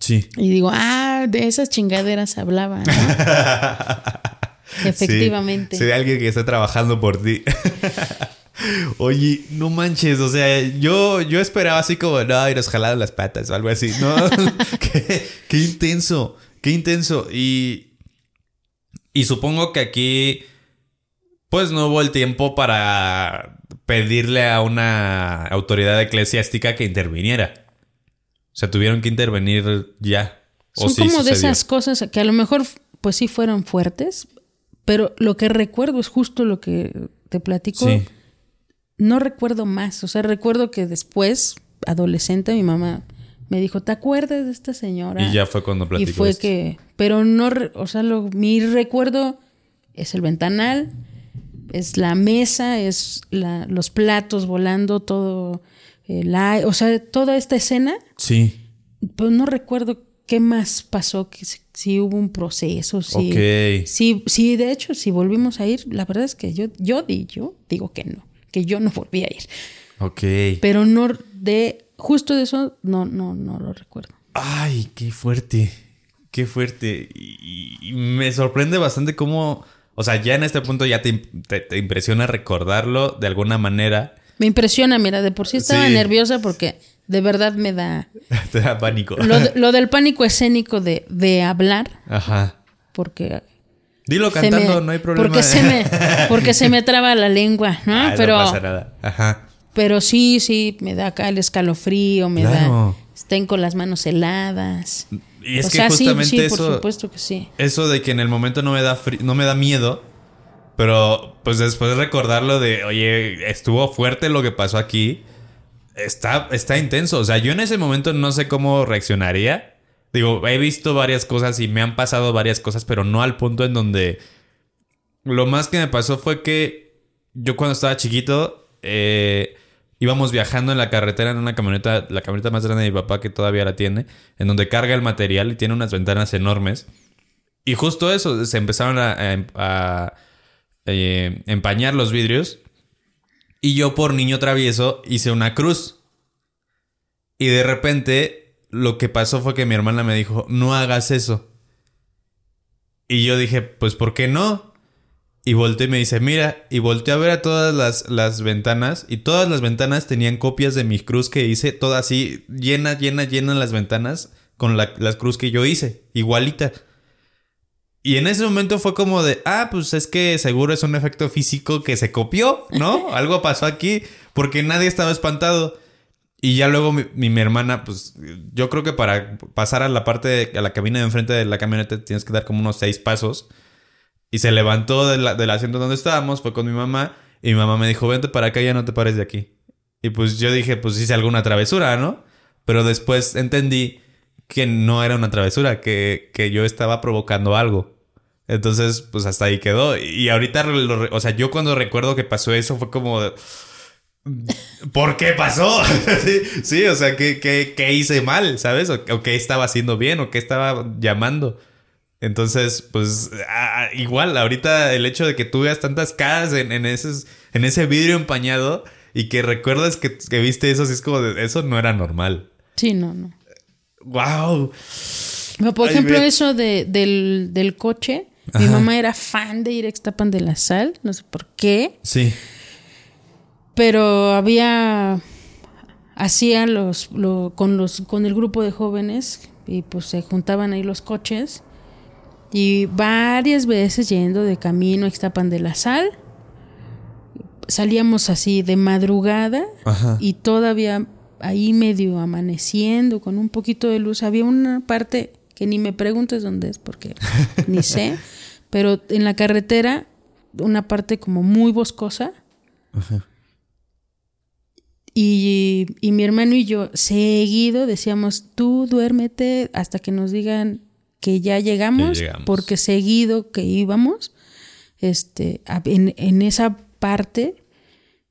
Sí. Y digo, ah, de esas chingaderas hablaba. ¿no? Efectivamente. Sí, alguien que está trabajando por ti. Oye, no manches, o sea, yo, yo esperaba así como, no, y nos jalaron las patas o algo así. No, qué, qué intenso, qué intenso. Y, y supongo que aquí, pues no hubo el tiempo para pedirle a una autoridad eclesiástica que interviniera. O sea, tuvieron que intervenir ya. ¿O Son sí como de esas cosas que a lo mejor, pues sí fueron fuertes, pero lo que recuerdo es justo lo que te platico. Sí. No recuerdo más. O sea, recuerdo que después, adolescente, mi mamá me dijo, ¿te acuerdas de esta señora? Y ya fue cuando Y platicó fue esto. que, pero no, o sea, lo- mi recuerdo es el ventanal, es la mesa, es la- los platos volando, todo, ai- o sea, toda esta escena, Sí. pero no recuerdo qué más pasó, que si, si hubo un proceso, si, Ok. si, si de hecho, si volvimos a ir, la verdad es que yo, yo, di- yo digo que no, que yo no volví a ir, Ok. pero no de, justo de eso, no, no, no lo recuerdo. Ay, qué fuerte. Qué fuerte. Y, y me sorprende bastante cómo. O sea, ya en este punto ya te, te- te impresiona recordarlo de alguna manera. Me impresiona, mira, de por sí estaba Sí. nerviosa porque de verdad me da... te da pánico. Lo, de- lo del pánico escénico de, de hablar, Ajá. porque... Dilo cantando, me- no hay problema. Porque se, me, porque se me traba la lengua, ¿no? Ay, pero, no pasa nada. Ajá. pero sí, sí, me da acá el escalofrío, me Claro. da... Estén con las manos heladas. Y es o que sea, sí, justamente sí, eso. por supuesto que sí. Eso de que en el momento no me da no me da miedo. Pero pues después recordarlo de, oye, estuvo fuerte lo que pasó aquí. Está, está intenso. O sea, yo en ese momento no sé cómo reaccionaría. Digo, he visto varias cosas y me han pasado varias cosas, pero no al punto en donde... Lo más que me pasó fue que yo cuando estaba chiquito eh, íbamos viajando en la carretera en una camioneta, la camioneta más grande de mi papá que todavía la tiene, en donde carga el material y tiene unas ventanas enormes. Y justo eso, se empezaron a, a, eh, empañar los vidrios. Y yo por niño travieso hice una cruz. Y de repente lo que pasó fue que mi hermana me dijo, no hagas eso. Y yo dije, pues ¿por qué no? Y volteé y me dice, mira, y volteé a ver a todas las, las ventanas y todas las ventanas tenían copias de mi cruz que hice, toda así, llena, llena, llena las ventanas con la, las cruz que yo hice, igualita. Y en ese momento fue como de, ah, pues es que seguro es un efecto físico que se copió, ¿no? Algo pasó aquí porque nadie estaba espantado. Y ya luego mi, mi- mi hermana, pues yo creo que para pasar a la parte, de, a la cabina de enfrente de la camioneta tienes que dar como unos seis pasos. Y se levantó de la- del asiento donde estábamos, fue con mi mamá. Y mi mamá me dijo, vente para acá, ya no te pares de aquí. Y pues yo dije, pues hice alguna travesura, ¿no? Pero después entendí que no era una travesura, que, que yo estaba provocando algo. Entonces, pues hasta ahí quedó. Y ahorita, lo o sea, yo cuando recuerdo que pasó eso fue como... ¿Por qué pasó? sí, o sea, ¿qué, qué, qué hice mal? ¿Sabes? O qué estaba haciendo bien? ¿O qué estaba llamando? Entonces, pues ah, igual, ahorita el hecho de que tú veas tantas caras en, en, esos, en ese vidrio empañado y que recuerdas que, que viste eso, sí es como de, eso no era normal. Sí, no, no. ¡Wow! Pero, por Ay, ejemplo, eso de, del, del coche. Mi mamá era fan de ir a Extapan de la Sal, no sé por qué, Sí. pero había hacía los, lo- con los con el grupo de jóvenes y pues se juntaban ahí los coches Y varias veces yendo de camino a Ixtapan de la Sal, salíamos así de madrugada Ajá. y todavía ahí medio amaneciendo con un poquito de luz. Había una parte que ni me preguntes dónde es porque ni sé, pero en la carretera una parte como muy boscosa. Y, y mi hermano y yo seguido decíamos, tú duérmete hasta que nos digan que ya llegamos, Que llegamos. porque seguido que íbamos, este, en, en esa parte,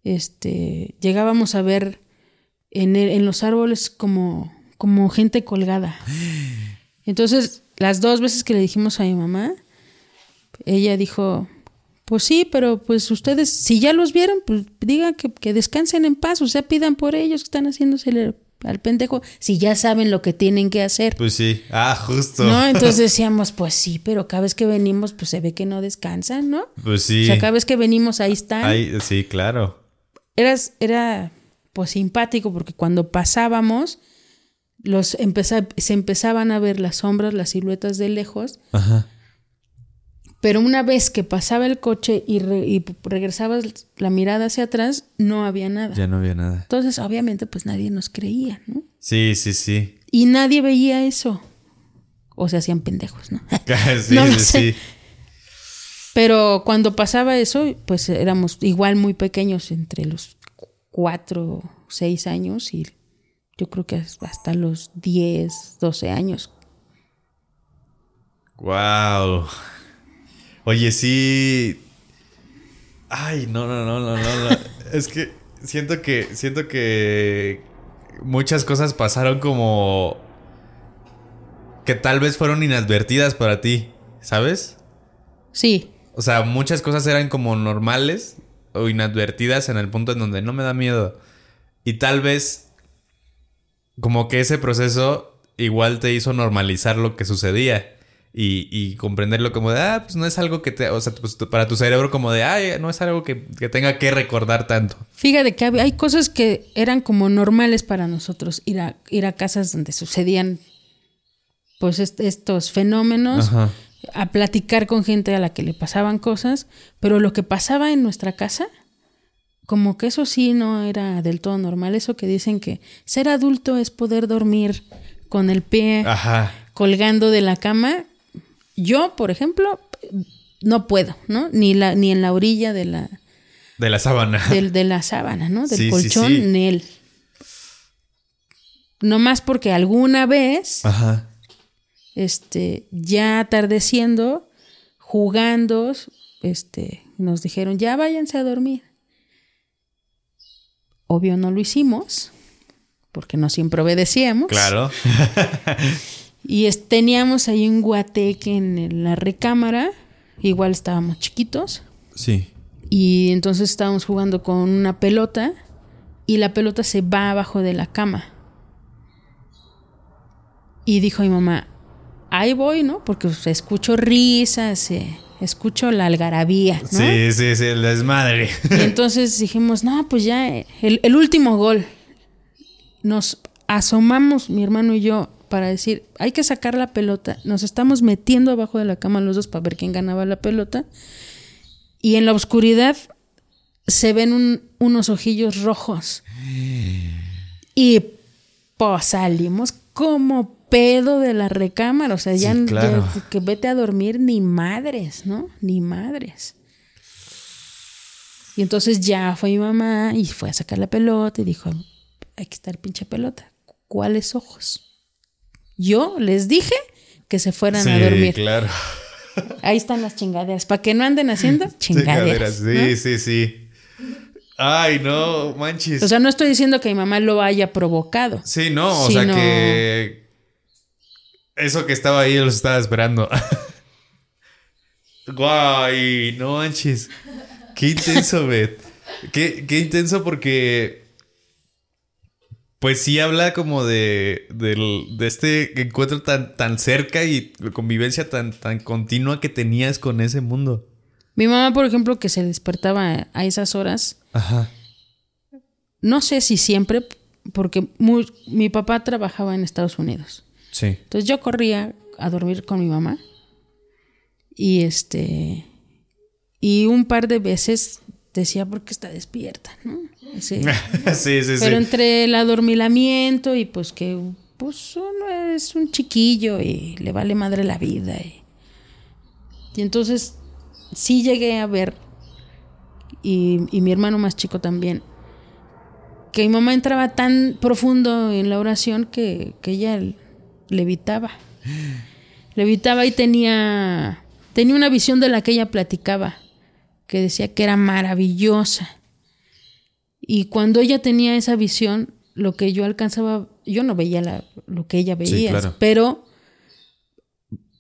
este, llegábamos a ver en, el- en los árboles como, como gente colgada. Entonces, las dos veces que le dijimos a mi mamá, ella dijo, pues sí, pero pues ustedes, si ya los vieron, pues digan que, que descansen en paz, o sea, pidan por ellos que están haciéndose al pendejo, si ya saben lo que tienen que hacer. Pues sí. Ah, justo. ¿No? Entonces decíamos, pues sí, pero cada vez que venimos, pues se ve que no descansan, ¿no? Pues sí. O sea, cada vez que venimos ahí están. Ay, sí, claro. Eras- era pues simpático porque cuando pasábamos, los empeza- se empezaban a ver las sombras, las siluetas de lejos, Ajá. Pero una vez que pasaba el coche y, re- y regresabas la mirada hacia atrás, no había nada. Ya no había nada. Entonces, obviamente, pues nadie nos creía, ¿no? Sí, sí, sí. Y nadie veía eso. O se hacían pendejos, ¿no? sí, No lo sí, sé. sí. Pero cuando pasaba eso, pues éramos igual muy pequeños, entre los cuatro, seis años y yo creo que hasta los 10, 12 años. Wow. Oye, sí. Ay, no, no, no, no, no, no. es que siento que siento que muchas cosas pasaron como que tal vez fueron inadvertidas para ti, ¿sabes? Sí, O sea, muchas cosas eran como normales o inadvertidas en el punto en donde no me da miedo. Y tal vez como que ese proceso igual te hizo normalizar lo que sucedía. Y, y comprenderlo como de, ah, pues no es algo que te... O sea, pues, para tu cerebro como de, ay, no es algo que, que tenga que recordar tanto. fíjate que hay cosas que eran como normales para nosotros, ir a, ir a casas donde sucedían pues est- estos fenómenos, Ajá. a platicar con gente a la que le pasaban cosas, pero lo que pasaba en nuestra casa, como que eso sí no era del todo normal, eso que dicen que ser adulto es poder dormir con el pie Ajá. colgando de la cama. Yo, por ejemplo, no puedo, ¿no? Ni, la, ni en la orilla de la, De la sábana. del- de la sábana, ¿no? Del Sí, colchón, sí. en él. No más porque alguna vez, Ajá. este, ya atardeciendo, jugando, este, nos dijeron, ya váyanse a dormir. Obvio no lo hicimos, porque no siempre obedecíamos. Claro. Y es- teníamos ahí un guateque en la recámara, igual estábamos chiquitos, Sí. y entonces estábamos jugando con una pelota y la pelota se va abajo de la cama. Y dijo mi mamá, ahí voy, ¿no? Porque pues, escucho risas, eh, escucho la algarabía, ¿no? Sí, sí, sí, el desmadre. Y entonces dijimos, no, pues ya, eh, el, el último gol. Nos asomamos, mi hermano y yo, para decir, hay que sacar la pelota. Nos estamos metiendo abajo de la cama los dos para ver quién ganaba la pelota. Y en la oscuridad se ven un- unos ojillos rojos. Y pues salimos como pedo de la recámara. O sea, ya, Sí, claro. ya que vete a dormir ni madres, ¿no? Ni madres. Y entonces ya fue mi mamá y fue a sacar la pelota y dijo, aquí está el pinche pelota. ¿Cuáles ojos? Yo les dije que se fueran a dormir. claro. Ahí están las chingaderas. Para que no anden haciendo chingaderas. Sí, ¿no? sí, sí. Ay, no, manches. O sea, no estoy diciendo que mi mamá lo haya provocado. sí, no, o sino- sea que. Eso que estaba ahí los estaba esperando. Guay, no manches. Qué intenso, Bet. Qué, qué intenso porque. Pues sí habla como de, del- de este encuentro tan, tan cerca y convivencia tan, tan continua que tenías con ese mundo. Mi mamá, por ejemplo, que se despertaba a esas horas, Ajá. no sé si siempre, porque mi papá trabajaba en Estados Unidos. Sí. Entonces yo corría a dormir con mi mamá Y este. Y un par de veces decía porque está despierta, ¿no? Sí. sí, sí, Pero sí. entre el adormilamiento y pues que pues uno es un chiquillo y le vale madre la vida. Y, y entonces sí llegué a ver, y, y mi hermano más chico también, que mi mamá entraba tan profundo en la oración que, que ella levitaba. Levitaba y tenía, tenía una visión de la que ella platicaba, que decía que era maravillosa. Y cuando ella tenía esa visión, lo que yo alcanzaba, yo no veía la- lo que ella Sí, veía, claro. pero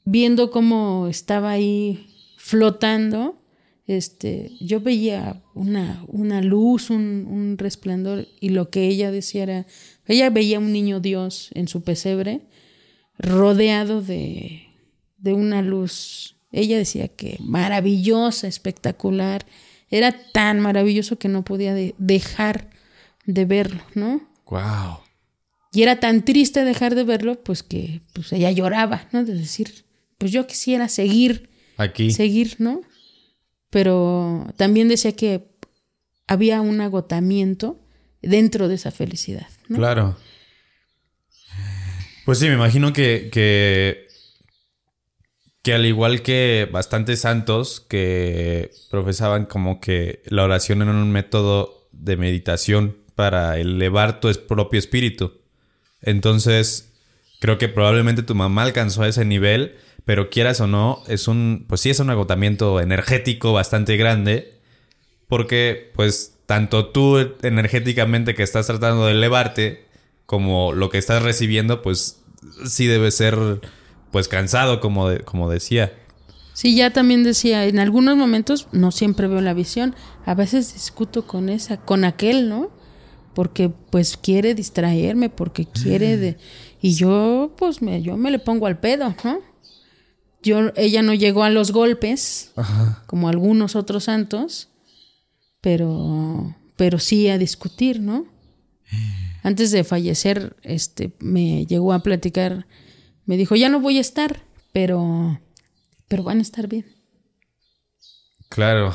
viendo cómo estaba ahí flotando, este, yo veía una, una luz, un, un resplandor, y lo que ella decía era, ella veía un niño Dios en su pesebre, rodeado de, de una luz. Ella decía que maravillosa, espectacular, era tan maravilloso que no podía de- dejar de verlo, ¿no? Wow. Y era tan triste dejar de verlo, pues que pues ella lloraba, ¿no? De decir, pues yo quisiera seguir, Aquí. seguir, ¿no? Pero también decía que había un agotamiento dentro de esa felicidad, ¿no? Claro. Pues sí, me imagino que, que, que al igual que bastantes santos que profesaban como que la oración era un método de meditación para elevar tu propio espíritu. Entonces, creo que probablemente tu mamá alcanzó ese nivel, pero quieras o no, es un, pues sí es un agotamiento energético bastante grande. Porque, pues, tanto tú energéticamente que estás tratando de elevarte, como lo que estás recibiendo, pues sí debe ser, pues, cansado, como, de- como decía. Sí, ya también decía, en algunos momentos no siempre veo la visión, a veces discuto con esa, con aquel, ¿no? Porque pues quiere distraerme, porque quiere de y yo pues me yo me le pongo al pedo, ¿no? Yo ella no llegó a los golpes como algunos otros santos, pero pero sí a discutir, ¿no? Antes de fallecer, este me llegó a platicar, me dijo, "Ya no voy a estar, pero pero van a estar bien." Claro.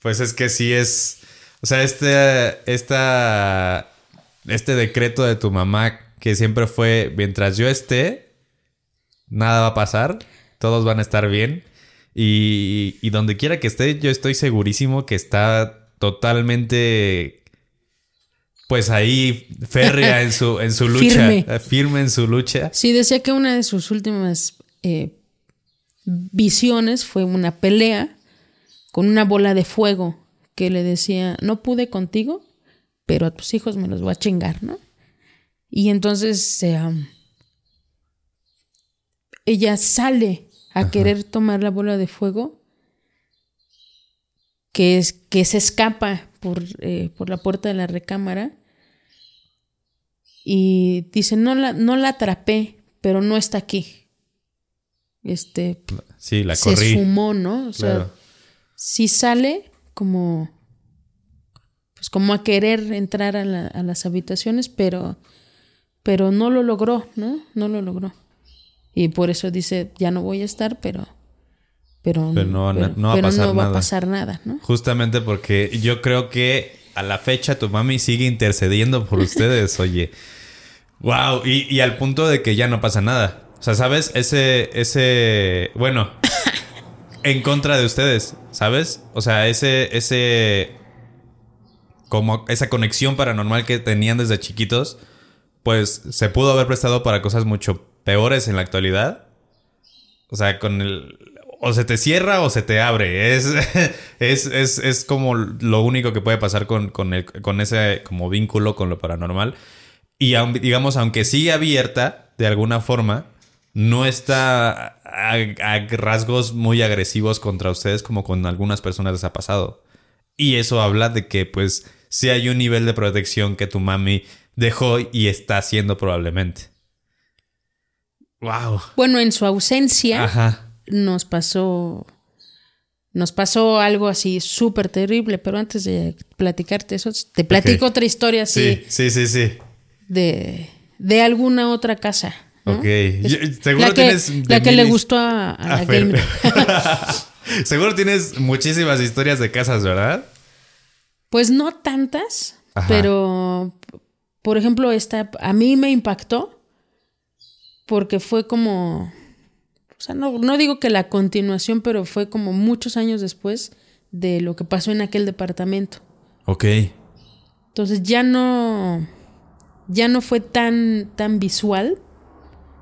Pues es que sí es. O sea, este. Esta. Este decreto de tu mamá, que siempre fue. Mientras yo esté, nada va a pasar. Todos van a estar bien. Y, y donde quiera que esté, yo estoy segurísimo que está totalmente. Pues ahí, férrea en su, en su lucha. Firme. eh, Firme en su lucha. Sí, decía que una de sus últimas eh, visiones fue una pelea con una bola de fuego que le decía, no pude contigo, pero a tus hijos me los voy a chingar, ¿no? Y entonces eh, ella sale a querer tomar la bola de fuego, que, es, que se escapa por, eh, por la puerta de la recámara y dice, no la, no la atrapé, pero no está aquí. Este, Sí, la se corrí. esfumó, ¿no? O sea, Claro. sí sale como, pues como a querer entrar a, la- a las habitaciones, pero, pero no lo logró, ¿no? No lo logró. Y por eso dice, ya no voy a estar, pero, pero, Pero no va a- no va a pero pasar no va a nada. pasar nada, ¿no? Justamente porque yo creo que a la fecha tu mami sigue intercediendo por ustedes, oye. Wow, y, y al punto de que ya no pasa nada. O sea, ¿sabes? Ese, ese, bueno, en contra de ustedes, ¿sabes? O sea, ese, ese, como esa conexión paranormal que tenían desde chiquitos, pues se pudo haber prestado para cosas mucho peores en la actualidad. O sea, con el. O se te cierra o se te abre. Es, es, es, es como lo único que puede pasar con, con, el- con ese como vínculo con lo paranormal. Y aun- digamos, aunque sigue abierta de alguna forma, no está a, a rasgos muy agresivos contra ustedes como con algunas personas les ha pasado. Y eso habla de que, pues, sí hay un nivel de protección que tu mami dejó y está haciendo probablemente. Wow. Bueno, en su ausencia Ajá. Nos pasó nos pasó algo así súper terrible, pero antes de platicarte eso, te platico otra historia así Sí, sí, sí, sí. de, de alguna otra casa ¿no? Ok. Yo- seguro la que, tienes la que le gustó a, a la A Fer. gamer. Seguro tienes muchísimas historias de casas, ¿verdad? Pues no tantas, Ajá. pero por ejemplo, esta a mí me impactó porque fue como, sea, no, no digo que la continuación, pero fue como muchos años después de lo que pasó en aquel departamento. Ok. Entonces ya no, ya no fue tan, tan visual,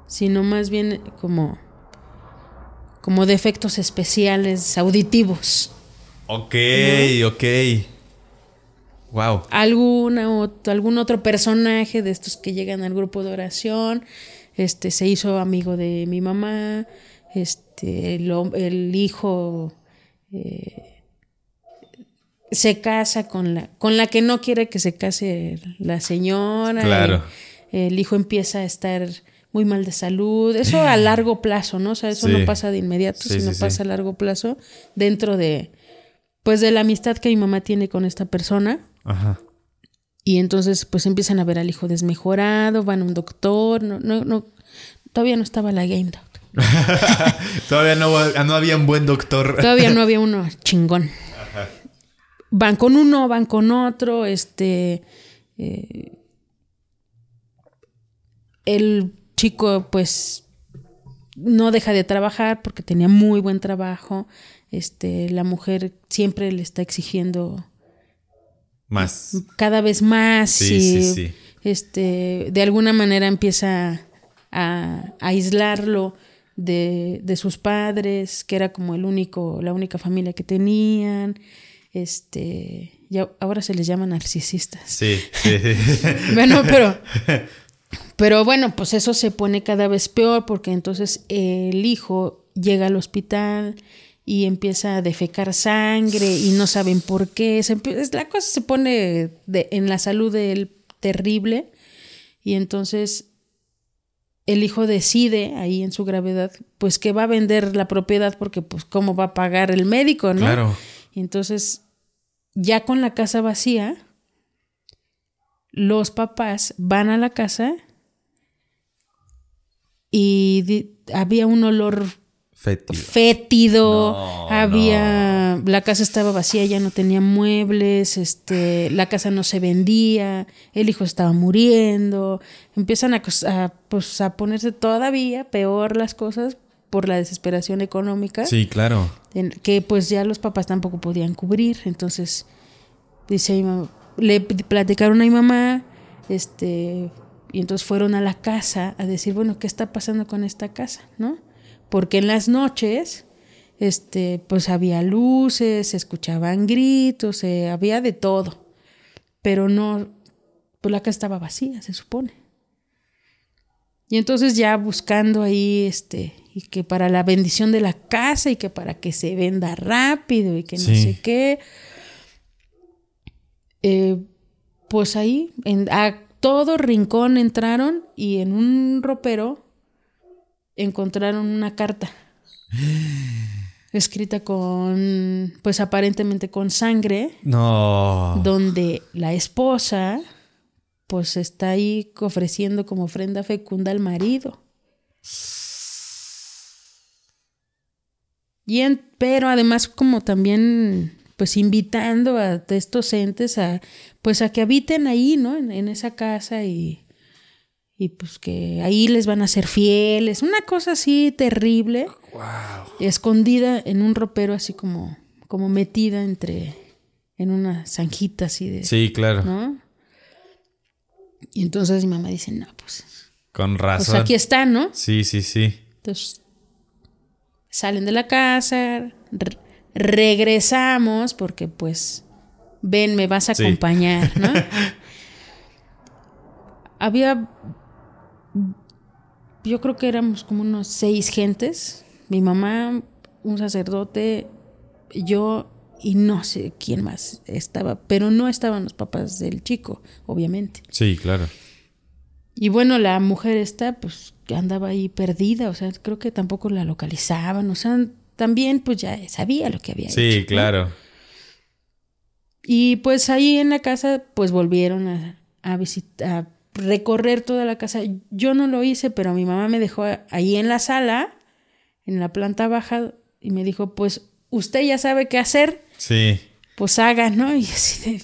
sino más bien como, como de efectos especiales auditivos. Ok, ok. Wow. alguna ot- algún otro personaje de estos que llegan al grupo de oración, este se hizo amigo de mi mamá, este el, hijo eh, se casa con la con la que no quiere que se case la señora, Claro. el, el hijo empieza a estar muy mal de salud, eso a largo plazo, ¿no? O sea, eso Sí. no pasa de inmediato, Sí, sino sí. pasa a largo plazo dentro de pues de la amistad que mi mamá tiene con esta persona. Ajá. Y entonces pues empiezan a ver al hijo desmejorado, van a un doctor, no, no, no, todavía no estaba la Game Dog. Todavía no, no había un buen doctor. Todavía no había uno chingón. Van con uno, van con otro, este eh, el chico pues no deja de trabajar porque tenía muy buen trabajo. Este, la mujer siempre le está exigiendo Más. cada vez más Sí, y sí, sí. este de alguna manera empieza a, a aislarlo de, de sus padres que era como el único la única familia que tenían este y a- ahora se les llama narcisistas Sí, sí. bueno pero pero bueno pues eso se pone cada vez peor porque entonces el hijo llega al hospital y empieza a defecar sangre y no saben por qué. Se la cosa se pone de- en la salud de él terrible y entonces el hijo decide ahí en su gravedad pues que va a vender la propiedad porque pues cómo va a pagar el médico, ¿no? Claro. Y entonces ya con la casa vacía los papás van a la casa y había un olor Fétido. fétido, No, había la casa estaba vacía, ya no tenía muebles, este, la casa no se vendía, el hijo estaba muriendo, empiezan a, a, pues, a ponerse todavía peor las cosas por la desesperación económica Sí, claro. que pues ya los papás tampoco podían cubrir. Entonces, dice mi mamá- le platicaron a mi mamá, este, y entonces fueron a la casa a decir, bueno, ¿qué está pasando con esta casa? ¿No? Porque en las noches, este, pues había luces, se escuchaban gritos, eh, había de todo. Pero no, pues la casa estaba vacía, se supone. Y entonces ya buscando ahí, este, y que para la bendición de la casa y que para que se venda rápido y que no sé qué. Eh, pues ahí, en, a todo rincón entraron y en un ropero encontraron una carta escrita con, pues aparentemente con sangre, No. donde la esposa pues está ahí ofreciendo como ofrenda fecunda al marido. Y en- pero además como también pues invitando a estos entes a pues a que habiten ahí, ¿no? En, en esa casa y, y pues que ahí les van a ser fieles, una cosa así terrible, escondida en un ropero así como como metida entre en una zanjita así de Sí, claro. ¿no? Y entonces mi mamá dice, no, pues, Con pues razón. aquí está, ¿no? Sí, sí, sí. Entonces salen de la casa, re- regresamos porque pues, ven, me vas a Sí. acompañar, ¿no? Había, yo creo que éramos como unos seis gentes, mi mamá, un sacerdote, yo y no sé quién más estaba, pero no estaban los papás del chico, obviamente. Sí, claro. Y bueno, la mujer esta, pues andaba ahí perdida, o sea, creo que tampoco la localizaban, o sea, también pues ya sabía lo que había hecho. Sí, ¿no? claro. Y pues ahí en la casa, pues volvieron a, a visitar, recorrer toda la casa. Yo no lo hice, pero mi mamá me dejó ahí en la sala, en la planta baja, y me dijo, pues usted ya sabe qué hacer, Sí. pues haga, ¿no? Y así de,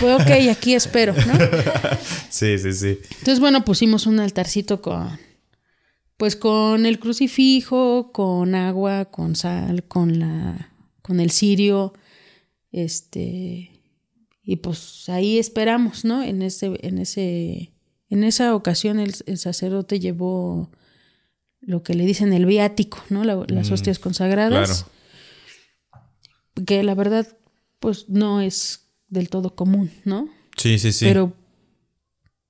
pues ok, aquí espero, ¿no? Sí, sí, sí. Entonces, bueno, pusimos un altarcito con, pues con el crucifijo, con agua, con sal, con la, con el cirio, este, y pues ahí esperamos, ¿no? En ese, en ese, en esa ocasión el, el sacerdote llevó lo que le dicen el viático, ¿no? La- las hostias consagradas, que la verdad, pues no es del todo común, ¿no? Sí, sí, sí. Pero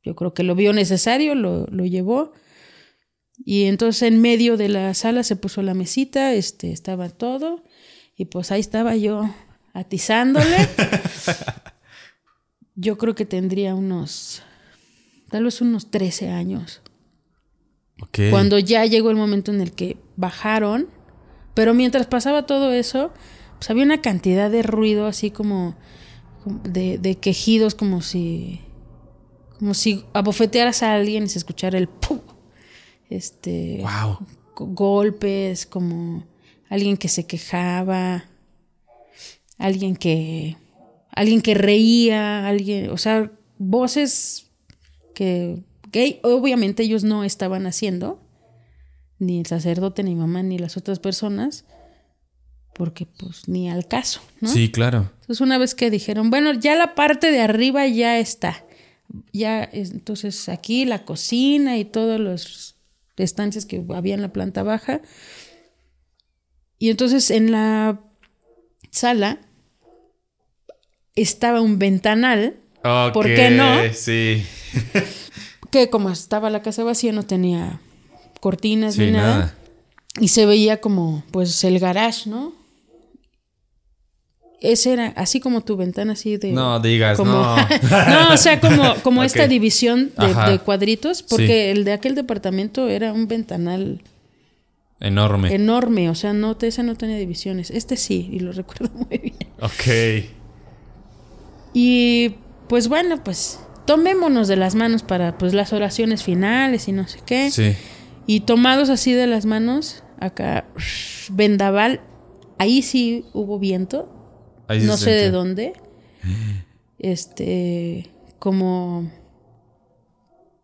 yo creo que lo vio necesario, lo, lo llevó. Y entonces en medio de la sala se puso la mesita, este, estaba todo, y pues ahí estaba yo atizándole. yo creo que tendría unos, tal vez unos 13 años. Cuando ya llegó el momento en el que bajaron, pero mientras pasaba todo eso, pues había una cantidad de ruido así como de, de quejidos, como si como si abofetearas a alguien y se escuchara el ¡pum! Este Wow. go- golpes, como alguien que se quejaba, alguien que alguien que reía, alguien, o sea, voces que, que obviamente ellos no estaban haciendo, ni el sacerdote, ni mamá, ni las otras personas, porque pues ni al caso, ¿no? Sí, claro. Entonces una vez que dijeron, bueno, ya la parte de arriba ya está, ya, es- entonces aquí la cocina y todos los estancias que había en la planta baja, y entonces en la sala estaba un ventanal ¿Por qué no? Sí. que como estaba la casa vacía no tenía cortinas Sí, ni nada. nada. Y se veía como, pues, el garage, ¿no? Ese era así como tu ventana, así de. No digas, como, no. no, o sea, como, como esta división de, cuadritos, porque Sí. el de aquel departamento era un ventanal Enorme. enorme, o sea, no, ese no tenía divisiones. Este sí, y lo recuerdo muy bien. Ok. Y pues bueno, pues tomémonos de las manos para pues las oraciones finales y no sé qué. Sí. Y tomados así de las manos, acá, vendaval, ahí sí hubo viento, Ahí se no sé de dónde. Este, como,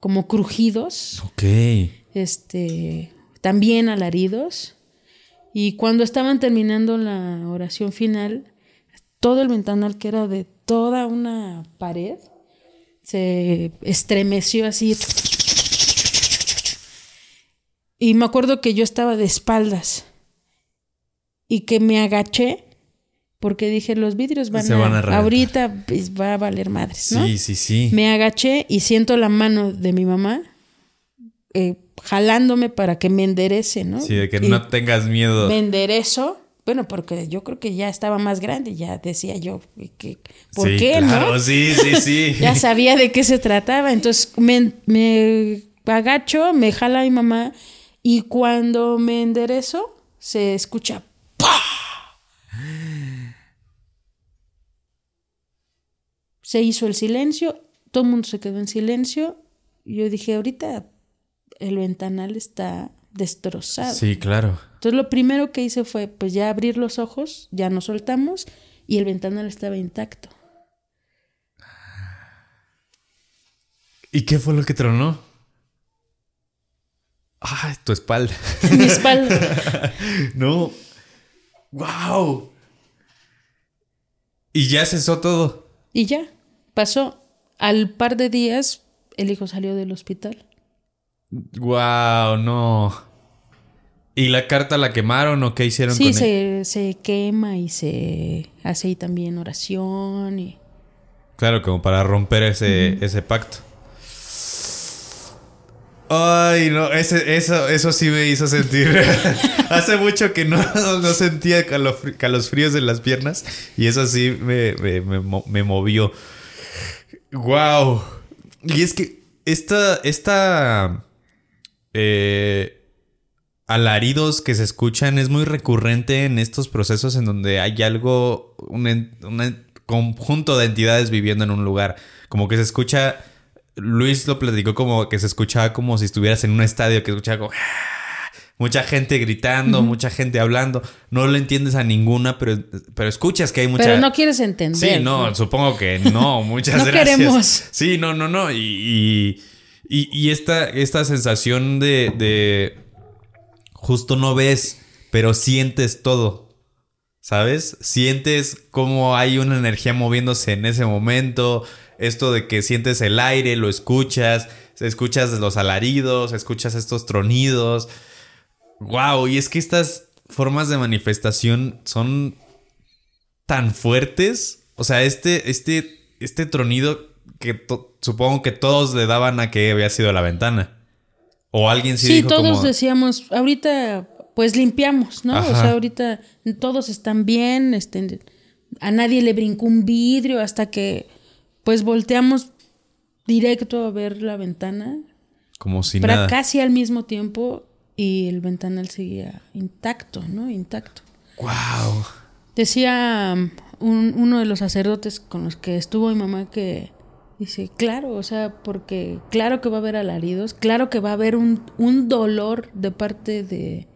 como crujidos, Ok. este, también alaridos. Y cuando estaban terminando la oración final, todo el ventanal que era de toda una pared se estremeció así. Y me acuerdo que yo estaba de espaldas y que me agaché porque dije, los vidrios van, Se a, van a ahorita pues, va a valer madres, ¿no? Sí, sí, sí. Me agaché y siento la mano de mi mamá eh, jalándome para que me enderece, ¿no? Sí, de que Y no tengas miedo. Me enderezo. Bueno, porque yo creo que ya estaba más grande, ya decía yo, que, ¿por sí, qué claro, no? sí, sí, sí. Ya sabía de qué se trataba. Entonces me, me agacho, me jala mi mamá y cuando me enderezo se escucha ¡pah! Se hizo el silencio, todo el mundo se quedó en silencio. Yo dije, ahorita el ventanal está destrozado. Sí, claro. Entonces lo primero que hice fue pues ya abrir los ojos, ya nos soltamos y el ventanal estaba intacto. ¿Y qué fue lo que tronó? Ay, tu espalda. Mi espalda. no. ¡Wow! Y ya cesó todo. Y ya, pasó. Al par de días, el hijo salió del hospital. ¡Wow! No. ¿Y la carta la quemaron o qué hicieron Sí, con se, se quema y se hace ahí también oración. Y... Claro, como para romper ese, ese pacto. Ay, no, ese, eso, eso sí me hizo sentir. Hace mucho que no, no sentía calofri- calosfríos en las piernas. Y eso sí me, me, me me movió. ¡Wow! Y es que esta. esta eh, alaridos que se escuchan es muy recurrente en estos procesos en donde hay algo, un, un conjunto de entidades viviendo en un lugar. Como que se escucha Luis lo platicó como que se escuchaba como si estuvieras en un estadio, que escuchaba como mucha gente gritando, mucha gente hablando. No lo entiendes a ninguna, pero, pero escuchas que hay mucha. Pero no quieres entender. Sí, no, supongo que no. Muchas No gracias. queremos. Sí, no, no, no. Y, y, y- y esta, esta sensación de, de justo no ves, pero sientes todo. ¿Sabes? Sientes cómo hay una energía moviéndose en ese momento. Esto de que sientes el aire, lo escuchas, escuchas los alaridos, escuchas estos tronidos. Wow, y es que estas formas de manifestación son tan fuertes. O sea, este, este, este tronido que supongo que todos le daban a que había sido la ventana. O alguien sí, Sí, dijo todos como, decíamos, ahorita pues limpiamos, ¿no? O sea, ahorita todos están bien, este, a nadie le brincó un vidrio hasta que pues volteamos directo a ver la ventana, como si pero nada. casi al mismo tiempo y el ventanal seguía intacto, ¿no? Intacto. Wow. Decía un- uno de los sacerdotes con los que estuvo mi mamá que dice, claro, o sea, porque claro que va a haber alaridos, claro que va a haber un, un dolor de parte de,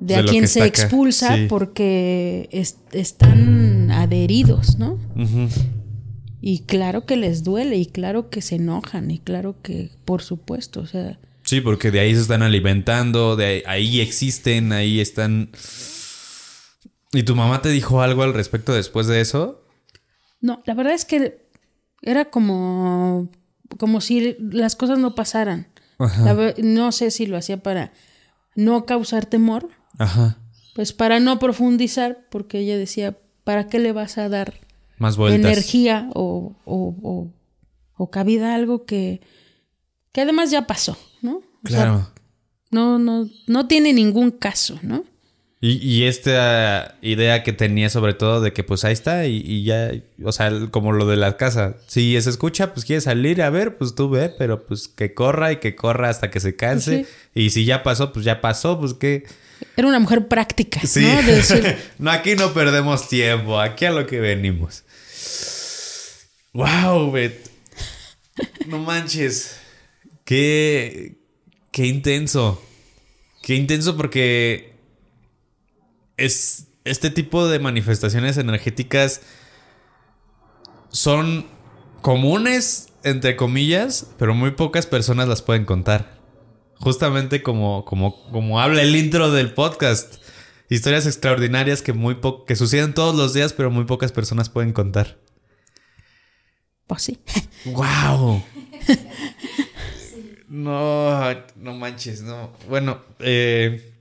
de, De a quien se expulsa sí. porque es- están adheridos, ¿no? Y claro que les duele y claro que se enojan y claro que, por supuesto, o sea, Sí, porque de ahí se están alimentando, de ahí, ahí existen, ahí están. ¿Y tu mamá te dijo algo al respecto después de eso? No, la verdad es que era como, como si las cosas no pasaran. La no sé si lo hacía para no causar temor, Ajá. pues para no profundizar, porque ella decía, ¿para qué le vas a dar Más energía o, o, o- o cabida a algo que, que además ya pasó, ¿no? Sea, Claro. no, no, no tiene ningún caso, ¿no? Y, y esta idea que tenía sobre todo de que pues ahí está y, y ya, o sea, como lo de la casa. Si se escucha, pues quiere salir a ver, pues tú ve, pero pues que corra y que corra hasta que se canse. Y si ya pasó, pues ya pasó, pues que... Era una mujer práctica, Sí. ¿no? De decir, no, aquí no perdemos tiempo, aquí a lo que venimos. Wow, Bet. No manches. Qué. Qué intenso. Qué intenso porque. Es. Este tipo de manifestaciones energéticas son comunes, entre comillas, pero muy pocas personas las pueden contar. Justamente como, como, como habla el intro del podcast. Historias extraordinarias que muy po- que suceden todos los días, pero muy pocas personas pueden contar. pues sí. ¡Wow! No, no manches, no. Bueno, eh,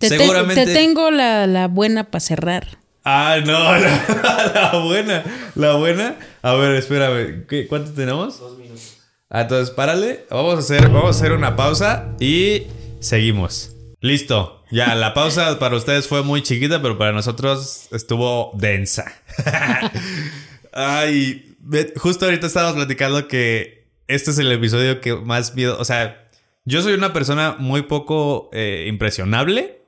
Te, te- seguramente. te tengo la, la buena para cerrar. Ah, no, la, la buena, la buena. A ver, espérame, ¿qué- ¿cuánto tenemos? Dos minutos. Ah, entonces párale, vamos a hacer, vamos a hacer una pausa y seguimos. Listo, ya, la pausa para ustedes fue muy chiquita, pero para nosotros estuvo densa. Ay, justo ahorita estábamos platicando que este es el episodio que más miedo, o sea, yo soy una persona muy poco eh, impresionable.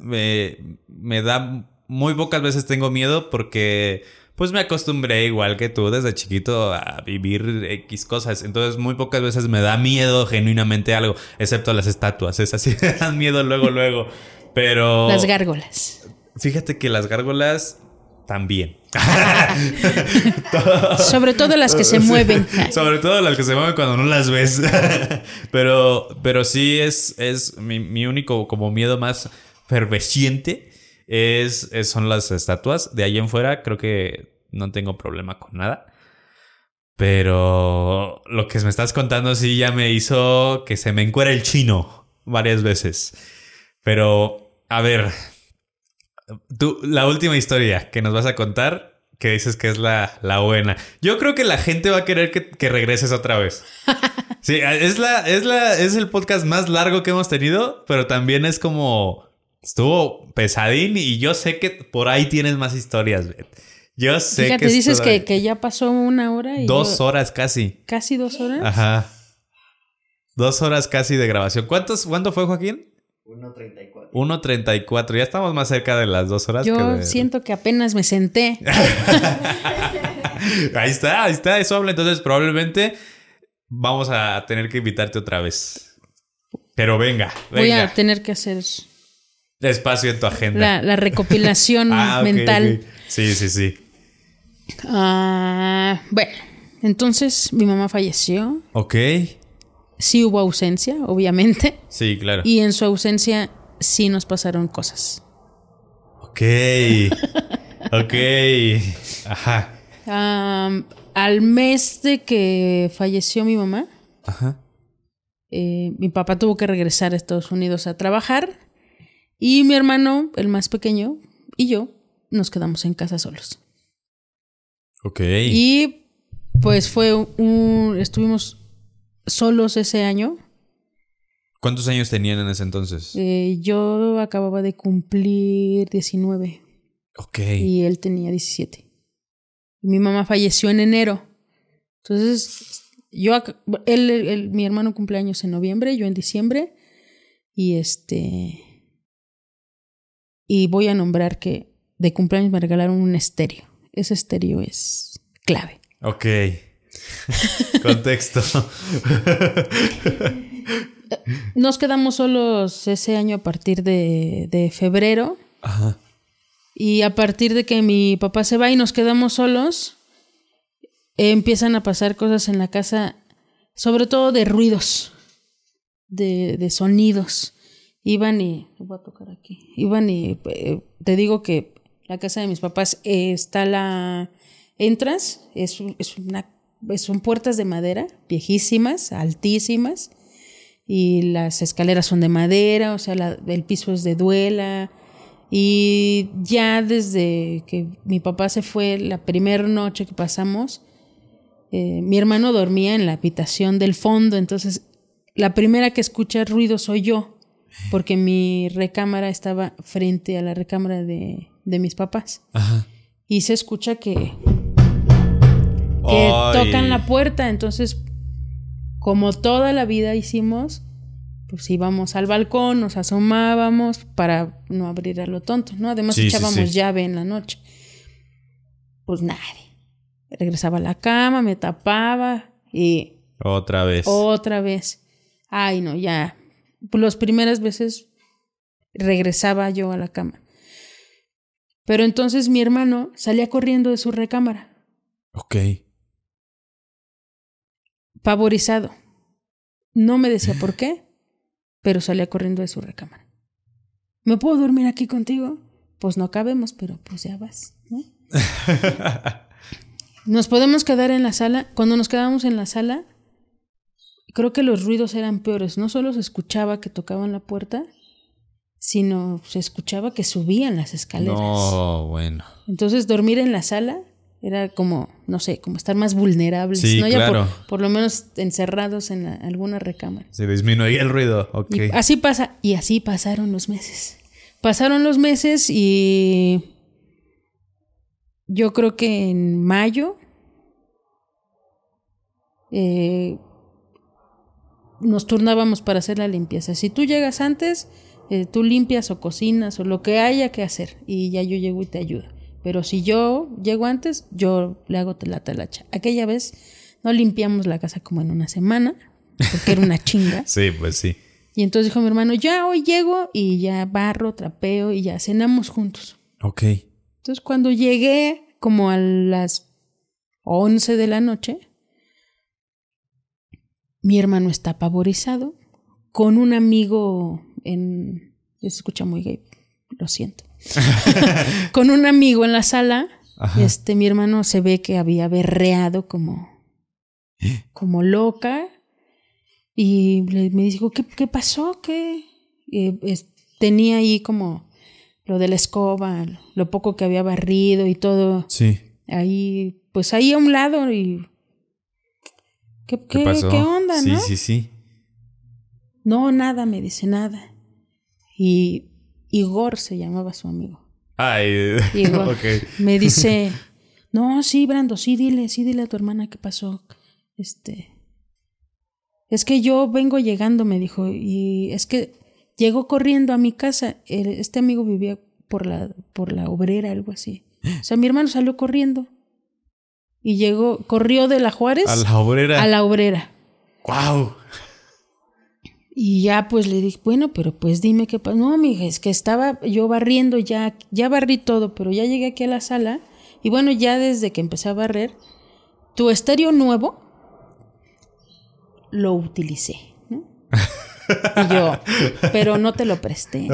Me, me da muy pocas veces tengo miedo porque pues me acostumbré igual que tú desde chiquito a vivir X cosas. Entonces muy pocas veces me da miedo genuinamente algo, excepto las estatuas. Esas sí me dan miedo luego, luego. Pero... Las gárgolas. Fíjate que las gárgolas también. Sobre todo las que se mueven. Sobre todo las que se mueven cuando no las ves. pero, pero sí es, es mi, mi único como miedo más fervesciente es, son las estatuas. De ahí en fuera creo que no tengo problema con nada. Pero lo que me estás contando sí ya me hizo que se me encuera el chino varias veces. Pero, a ver, tú, la última historia que nos vas a contar, que dices que es la, la buena. Yo creo que la gente va a querer que, que regreses otra vez. Sí, es, la, es, la, es el podcast más largo que hemos tenido, pero también es como... Estuvo pesadín y yo sé que por ahí tienes más historias. Yo sé Fíjate, que... es dices que, que ya pasó una hora y Dos yo- horas casi. casi dos horas. Ajá. Dos horas casi de grabación. ¿Cuántos, ¿Cuánto fue, Joaquín? 1.34. 1.34. Ya estamos más cerca de las dos horas. que Yo de- siento que apenas me senté. Ahí está, ahí está. Eso habla. Entonces, probablemente vamos a tener que invitarte otra vez. Pero venga, venga. Voy a tener que hacer Espacio en tu agenda. la, la recopilación Ah, mental. Sí, sí, sí. Ah, bueno, entonces mi mamá falleció. Ok. Sí hubo ausencia, obviamente. Sí, claro. Y en su ausencia sí nos pasaron cosas. Ok. Ok. Ajá. Al mes de que falleció mi mamá, Ajá. eh, mi papá tuvo que regresar a Estados Unidos a trabajar y mi hermano, el más pequeño, y yo nos quedamos en casa solos. Ok. Y pues fue un... estuvimos solos ese año. ¿Cuántos años tenían en ese entonces? Eh, yo acababa de cumplir 19 Ok. y él tenía 17. Y mi mamá falleció en enero. Entonces, yo, él, él- mi hermano cumpleaños en noviembre, yo en diciembre. Y este. Y voy a nombrar que de cumpleaños me regalaron un estéreo. Ese estéreo es clave. Ok. Contexto. Nos quedamos solos ese año a partir de, de febrero. Ajá. Y a partir de que mi papá se va y nos quedamos solos, eh, empiezan a pasar cosas en la casa, sobre todo de ruidos, de, de sonidos. Iban y. voy a tocar aquí. Iban y. eh, te digo que la casa de mis papás eh, está la. Entras, es, es una. Son puertas de madera, viejísimas, altísimas, y las escaleras son de madera, o sea, la- el piso es de duela. Y ya desde que mi papá se fue, la primera noche que pasamos, eh, mi hermano dormía en la habitación del fondo, entonces la primera que escucha ruido soy yo, porque mi recámara estaba frente a la recámara de, de mis papás. Ajá. Y se escucha que, que Ay. tocan la puerta, entonces como toda la vida hicimos, pues íbamos al balcón, nos asomábamos para no abrir a lo tonto, ¿no? Además Sí, sí, echábamos sí. llave en la noche. Pues nadie. Regresaba a la cama, me tapaba y Otra vez. otra vez. Ay, no, ya. Las primeras veces regresaba yo a la cama. Pero entonces mi hermano salía corriendo de su recámara, Ok. pavorizado. No me decía por qué, pero salía corriendo de su recámara. ¿Me puedo dormir aquí contigo? Pues no cabemos, pero pues ya vas, ¿no? Nos podemos quedar en la sala. Cuando nos quedábamos en la sala, creo que los ruidos eran peores. No solo se escuchaba que tocaban la puerta, sino se escuchaba que subían las escaleras. No, bueno. Entonces dormir en la sala era como, no sé, como estar más vulnerables, Sí, ¿no? Ya por- claro. por, lo menos encerrados en la- alguna recámara. Se disminuía el ruido. Ok. Y así pasa, y así pasaron los meses. Pasaron los meses y yo creo que en mayo eh, nos turnábamos para hacer la limpieza. Si tú llegas antes, eh, tú limpias o cocinas o lo que haya que hacer y ya yo llego y te ayudo. Pero si yo llego antes, yo le hago la talacha. Aquella vez no limpiamos la casa como en una semana, porque era una chinga. Sí, pues sí. Y entonces dijo mi hermano, ya hoy llego y ya barro, trapeo y ya cenamos juntos. Ok. Entonces cuando llegué como a las 11 de la noche, mi hermano está pavorizado con un amigo en... Se escucha muy gay, lo siento. con un amigo en la sala, Ajá. este mi hermano se ve que había berreado como, como loca y le- me dijo, ¿qué, qué pasó? ¿Qué? Eh, es- tenía ahí como lo de la escoba, lo poco que había barrido y todo Sí. ahí, pues ahí a un lado y... ¿Qué, ¿Qué, qué, pasó? qué onda, sí, no? sí, sí. No, nada, me dice nada. Y Igor se llamaba su amigo. Ay, Igor ok. me dice, no, sí, Brando, sí, dile, sí, dile a tu hermana qué pasó. Este, es que yo vengo llegando, me dijo, y es que llegó corriendo a mi casa. Este amigo vivía por la, por la obrera, algo así. O sea, mi hermano salió corriendo y llegó, corrió de la Juárez A la obrera. a la obrera. ¡Wow! Y ya pues le dije, bueno, pero pues dime qué pasa. No, mija, es que estaba yo barriendo ya, ya barrí todo, pero ya llegué aquí a la sala. Y bueno, ya desde que empecé a barrer, tu estéreo nuevo lo utilicé. ¿no? Y yo, pero no te lo presté.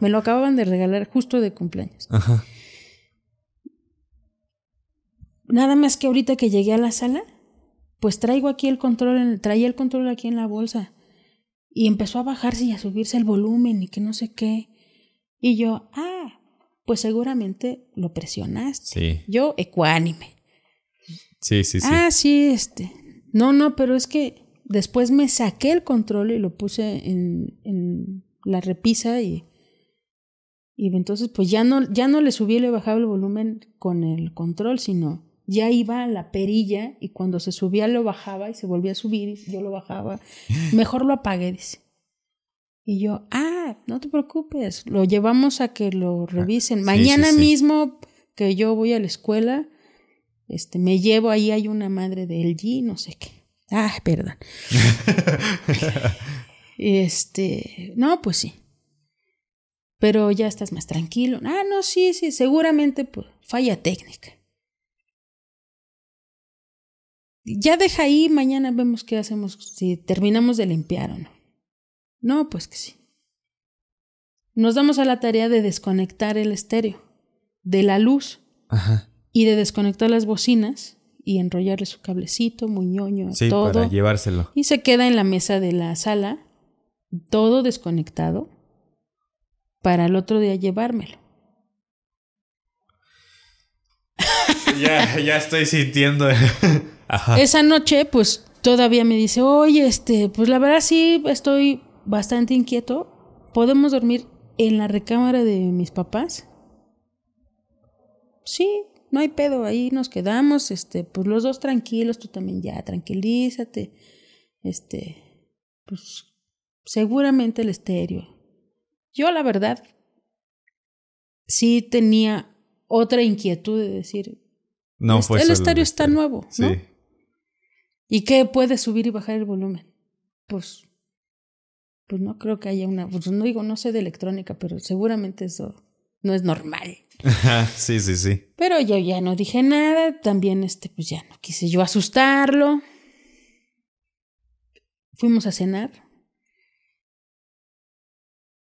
Me lo acababan de regalar justo de cumpleaños. Ajá. Nada más que ahorita que llegué a la sala, pues traigo aquí el control, traía el control aquí en la bolsa. Y empezó a bajarse y a subirse el volumen y que no sé qué. Y yo, ah, pues seguramente lo presionaste. Sí. Yo, ecuánime. Sí, sí, sí. Ah, sí, este. No, no, pero es que después me saqué el control y lo puse en, en la repisa y, y entonces pues ya no, ya no le subí y le bajaba el volumen con el control, sino ya iba a la perilla y cuando se subía lo bajaba y se volvía a subir y yo lo bajaba. Mejor lo apagué, dice. Y yo, ah, no te preocupes, lo llevamos a que lo revisen. sí, Mañana sí. mismo que yo voy a la escuela, este, me llevo ahí, hay una madre de LG, no sé qué. Ah, perdón. este, no, pues sí. Pero ya estás más tranquilo. Ah, no, sí, sí, seguramente pues, falla técnica. Ya deja ahí, mañana vemos qué hacemos, si terminamos de limpiar o no. No, pues que sí. Nos damos a la tarea de desconectar el estéreo de la luz Ajá. y de desconectar las bocinas y enrollarle su cablecito, muy ñoño, a Sí, todo. para llevárselo. Y se queda en la mesa de la sala, todo desconectado, para el otro día llevármelo. ya, ya estoy sintiendo. Ajá. Esa noche, pues todavía me dice, oye, este, pues la verdad sí estoy bastante inquieto. ¿Podemos dormir en la recámara de mis papás? Sí, no hay pedo, ahí nos quedamos, este, pues los dos tranquilos, tú también ya, tranquilízate. Este, pues seguramente el estéreo. Yo la verdad sí tenía otra inquietud de decir, No "Est- fue el solo estéreo está nuevo, ¿no? Sí. ¿Y qué puede subir y bajar el volumen? Pues, pues no creo que haya una, pues no digo, no sé de electrónica, pero seguramente eso no es normal. Ajá, sí, sí, sí. Pero yo ya no dije nada, también este, pues ya no quise yo asustarlo. Fuimos a cenar.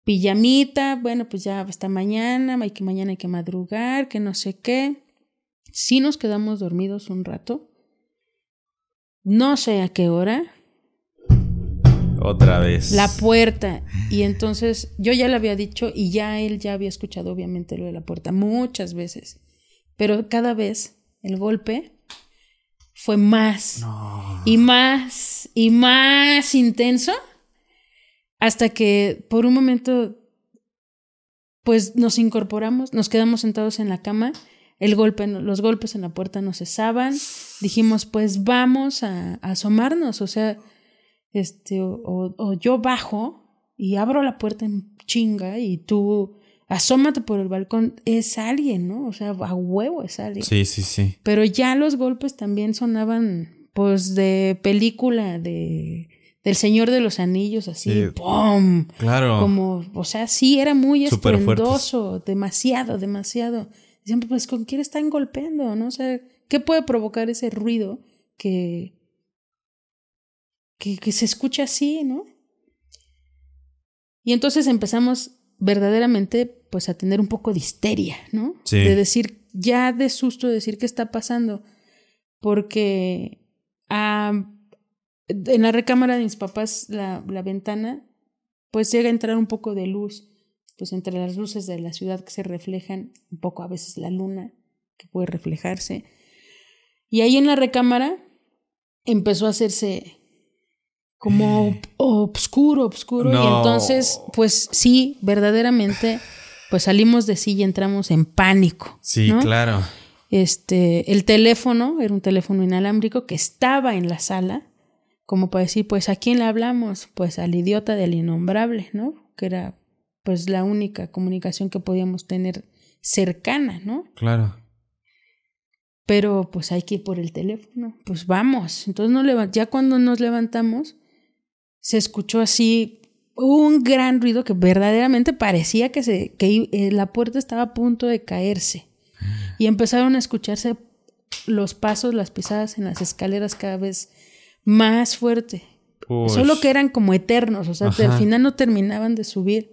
Pijamita, bueno, pues ya hasta mañana, hay que mañana hay que madrugar, que no sé qué. Sí nos quedamos dormidos un rato. No sé a qué hora. Otra vez. La puerta. Y entonces yo ya le había dicho y ya él ya había escuchado obviamente lo de la puerta muchas veces. Pero cada vez el golpe fue más y más y más intenso hasta que por un momento pues nos incorporamos, nos quedamos sentados en la cama, el golpe, los golpes en la puerta no cesaban, dijimos pues vamos a, a asomarnos, o sea, este, o, o- o yo bajo y abro la puerta en chinga y tú asómate por el balcón, es alguien, ¿no? O sea, a huevo es alguien. Sí, sí, sí. Pero ya los golpes también sonaban, pues, de película, de del Señor de los Anillos, así, Sí. ¡pum! Claro. Como, o sea, sí, era muy fuertes. estruendoso, demasiado, demasiado. Siempre, pues, ¿con quién están golpeando? ¿No? O sea, ¿qué puede provocar ese ruido que, que, que se escucha así, ¿no? Y entonces empezamos verdaderamente, pues, a tener un poco de histeria, ¿no? Sí. De decir, ya de susto, de decir qué está pasando. Porque ah, en la recámara de mis papás, la, la ventana, pues llega a entrar un poco de luz, pues entre las luces de la ciudad que se reflejan, un poco a veces la luna que puede reflejarse. Y ahí en la recámara empezó a hacerse como obscuro, obscuro. Y entonces, pues sí, verdaderamente, pues salimos de sí y entramos en pánico. Sí, ¿no? claro. Este, el teléfono era un teléfono inalámbrico que estaba en la sala, como para decir, pues a quién le hablamos, pues al idiota del innombrable, ¿no? Que era pues la única comunicación que podíamos tener cercana, ¿no? Claro. Pero pues hay que ir por el teléfono, pues vamos. Entonces no ya cuando nos levantamos, se escuchó así un gran ruido que verdaderamente parecía que, se, que eh, la puerta estaba a punto de caerse. Y empezaron a escucharse los pasos, las pisadas en las escaleras cada vez más fuerte. Solo que eran como eternos, o sea, al final no terminaban de subir.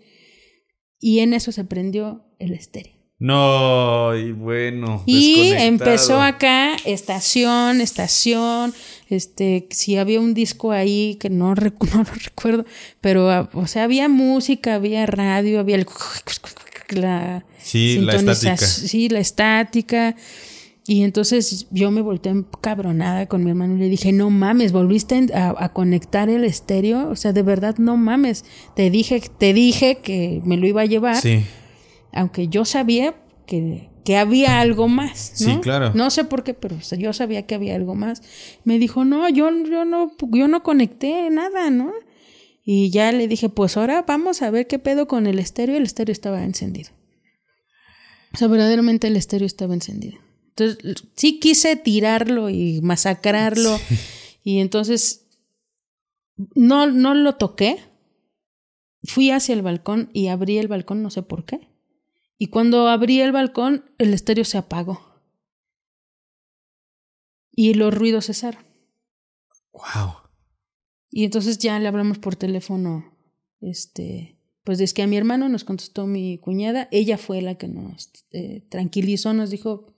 Y en eso se prendió el estéreo. No, y bueno. Y empezó acá, estación, estación, este, si había un disco ahí que no, recu- no lo recuerdo, pero, ah, o sea, había música, había radio, había el, la Sí, la estática. Sí, la estática. Y entonces yo me volteé cabronada con mi hermano y le dije, no mames, volviste a, a conectar el estéreo, o sea, de verdad, no mames, te dije, te dije que me lo iba a llevar Sí. aunque yo sabía que, que había algo más, ¿no? Sí, claro. No sé por qué, pero o sea, yo sabía que había algo más. Me dijo, no, yo, yo no, yo no conecté nada, ¿no? Y ya le dije, pues ahora vamos a ver qué pedo con el estéreo. El estéreo estaba encendido. O sea, verdaderamente el estéreo estaba encendido. Entonces, sí quise tirarlo y masacrarlo. Y entonces, no, no lo toqué. Fui hacia el balcón y abrí el balcón, no sé por qué. Y cuando abrí el balcón, el estéreo se apagó. Y los ruidos cesaron. Wow. Y entonces ya le hablamos por teléfono, este, pues es que a mi hermano nos contestó mi cuñada, ella fue la que nos eh, tranquilizó, nos dijo,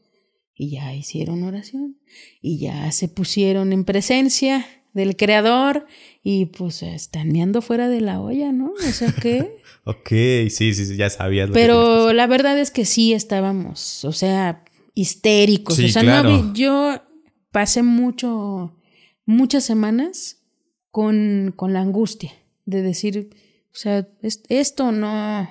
y ya hicieron oración, y ya se pusieron en presencia del creador, y pues están meando fuera de la olla, ¿no? O sea que... Ok, sí, sí, ya sabías. lo que Pero la verdad es que sí estábamos, o sea, histéricos. Sí, o sea, claro. no vi- yo pasé mucho, muchas semanas con, con la angustia de decir, o sea, es- esto no,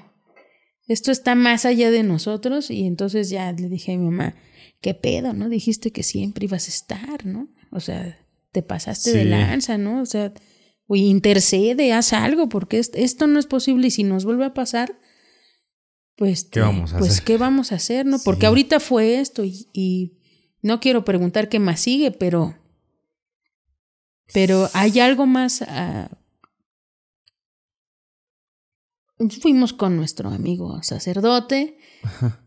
esto está más allá de nosotros. Y entonces ya le dije a mi mamá, ¿qué pedo, no? Dijiste que siempre ibas a estar, ¿no? O sea, te pasaste de lanza, ¿no? O sea, o intercede, haz algo, porque es- esto no es posible y si nos vuelve a pasar, pues, ¿Qué vamos a pues, hacer? ¿qué vamos a hacer, no? Porque ahorita fue esto y, y no quiero preguntar qué más sigue, pero, pero hay algo más. ah, fuimos con nuestro amigo sacerdote,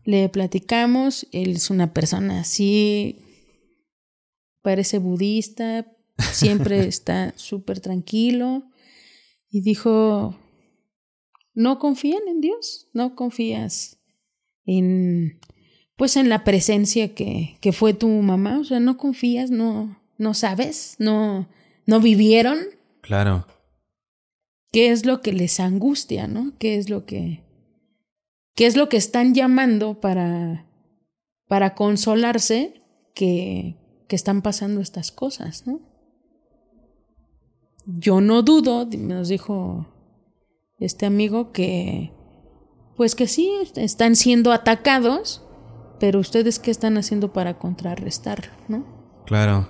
le platicamos, él es una persona así, parece budista, siempre está súper tranquilo y dijo, no confían en Dios, no confías en, pues en la presencia que, que fue tu mamá, o sea, no confías, no, no sabes, no, no vivieron, Claro. qué es lo que les angustia, ¿no? ¿Qué es lo que, qué es lo que están llamando para, para consolarse que, que están pasando estas cosas, ¿no? Yo no dudo, nos dijo este amigo, que pues que sí, están siendo atacados, pero ustedes qué están haciendo para contrarrestar, ¿no? Claro.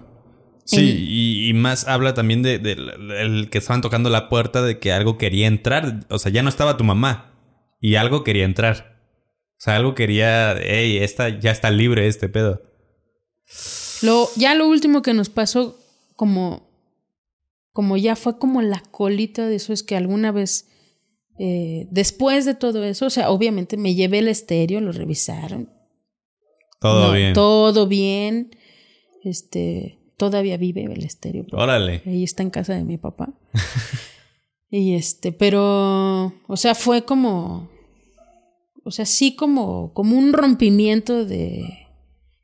Sí, En- y, y más habla también de, de- el que estaban tocando la puerta de que algo quería entrar. O sea, ya no estaba tu mamá. Y algo quería entrar. O sea, algo quería. Ey, esta ya está libre este pedo. Lo, ya lo último que nos pasó, como, como ya fue como la colita de eso, es que alguna vez, eh, después de todo eso, o sea, obviamente me llevé el estéreo, lo revisaron. Todo No, bien. Todo bien. Este, todavía vive el estéreo. Órale. Ahí está en casa de mi papá. y este, pero, o sea, fue como, o sea, sí como, como un rompimiento de,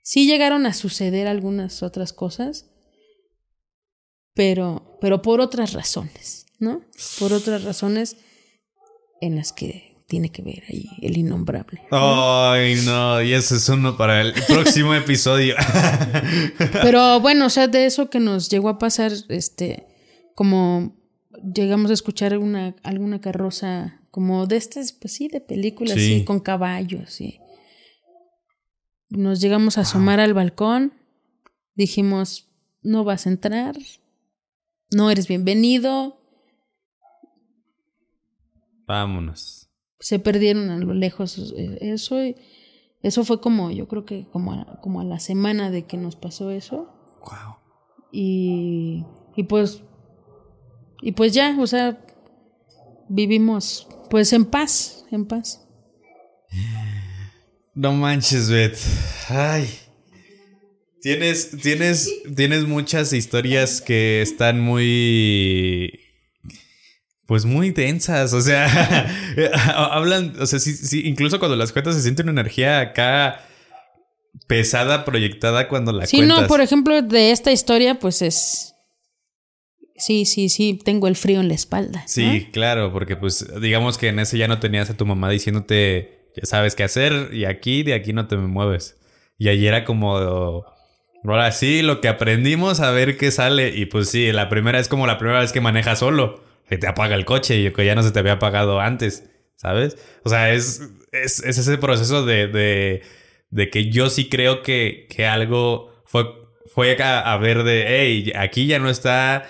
sí llegaron a suceder algunas otras cosas, pero, pero por otras razones, ¿no? Por otras razones en las que tiene que ver ahí el innombrable. Ay, no. Y ese es uno para el próximo episodio. Pero bueno, o sea, de eso que nos llegó a pasar, este, como llegamos a escuchar una, alguna carroza, como de estas, pues sí, de películas, Sí. sí, con caballos, y nos llegamos a asomar al balcón, dijimos, no vas a entrar, no eres bienvenido, Vámonos. se perdieron a lo lejos eh, eso, y eso fue como, yo creo que como a, como a la semana de que nos pasó eso. Wow. Y, y pues y pues ya, o sea, vivimos pues en paz, en paz. No manches, Bet. Ay. Tienes, tienes, tienes muchas historias que están muy. Pues muy densas. O sea, hablan. O sea, sí, sí, incluso cuando las cuentas se siente una energía acá pesada, proyectada cuando la Sí, cuentas. no, por ejemplo, de esta historia, pues es. Sí, sí, sí, tengo el frío en la espalda. Sí, claro, porque pues digamos que en ese ya no tenías a tu mamá diciéndote, ya sabes qué hacer y aquí, de aquí no te me mueves. Y allí era como, ahora sí, lo que aprendimos a ver qué sale. Y pues sí, la primera es como la primera vez que manejas solo, que te apaga el coche y que ya no se te había apagado antes, ¿sabes? O sea, es, es, es ese proceso de, de, de que yo sí creo que, que algo fue, fue a, a ver de, hey, aquí ya no está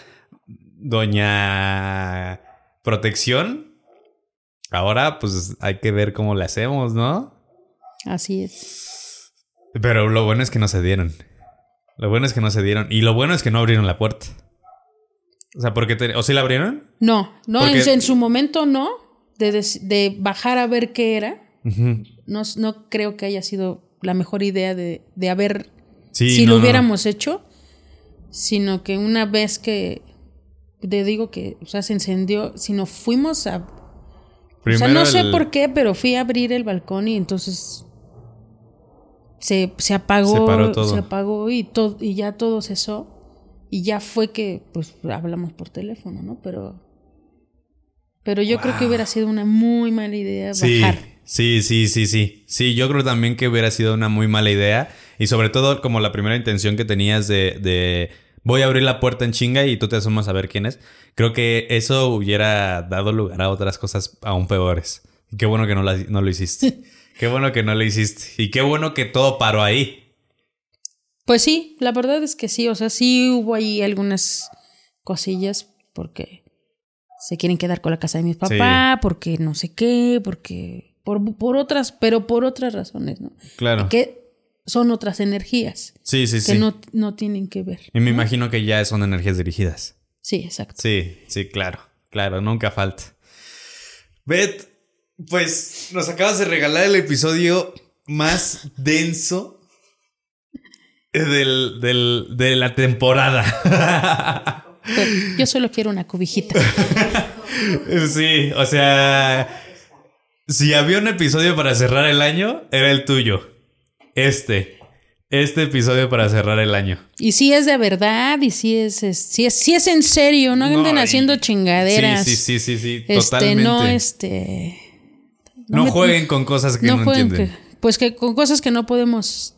Doña Protección. Ahora, pues hay que ver cómo le hacemos, ¿no? Así es. Pero lo bueno es que no se dieron. Lo bueno es que no se dieron. Y lo bueno es que no abrieron la puerta. O sea, porque te... ¿O sí la abrieron? No, no, en, su momento no, de, des- de bajar a ver qué era. No, no creo que haya sido la mejor idea de, de haber, Sí, si no, lo no. hubiéramos hecho, sino que una vez que, te digo que, o sea, se encendió, sino fuimos a... o sea, no sé el- por qué, pero fui a abrir el balcón y entonces se, se apagó, Se paró todo. se apagó y, todo, y ya todo cesó. Y ya fue que, pues, hablamos por teléfono, ¿no? Pero... Pero yo creo que hubiera sido una muy mala idea bajar. sí, sí, sí, sí. Sí, yo creo también que hubiera sido una muy mala idea. Y sobre todo como la primera intención que tenías de, de voy a abrir la puerta en chinga y tú te asomas a ver quién es. Creo que eso hubiera dado lugar a otras cosas aún peores. Qué bueno que no, la- no lo hiciste. qué bueno que no lo hiciste. Y qué bueno que todo paró ahí. Pues sí, la verdad es que sí, o sea, sí hubo ahí algunas cosillas porque se quieren quedar con la casa de mis papás, porque no sé qué, porque por, por otras, pero por otras razones, ¿no? Claro. Que son otras energías Sí, sí, que sí. no, no tienen que ver. Y me imagino que ya son energías dirigidas. Sí, exacto. Sí, sí, claro, claro, nunca falta. Bet, pues nos acabas de regalar el episodio más denso del, del- de la temporada. Yo solo quiero una cobijita. sí, o sea, si había un episodio para cerrar el año, era el tuyo. Este, este episodio para cerrar el año. Y si es de verdad, y si es, es, si es, si es en serio, no anden No, haciendo chingaderas. Sí, sí, sí, sí, sí, Este, totalmente. no, este. no me- jueguen con cosas que no, jueguen entienden. que- pues que con cosas que no podemos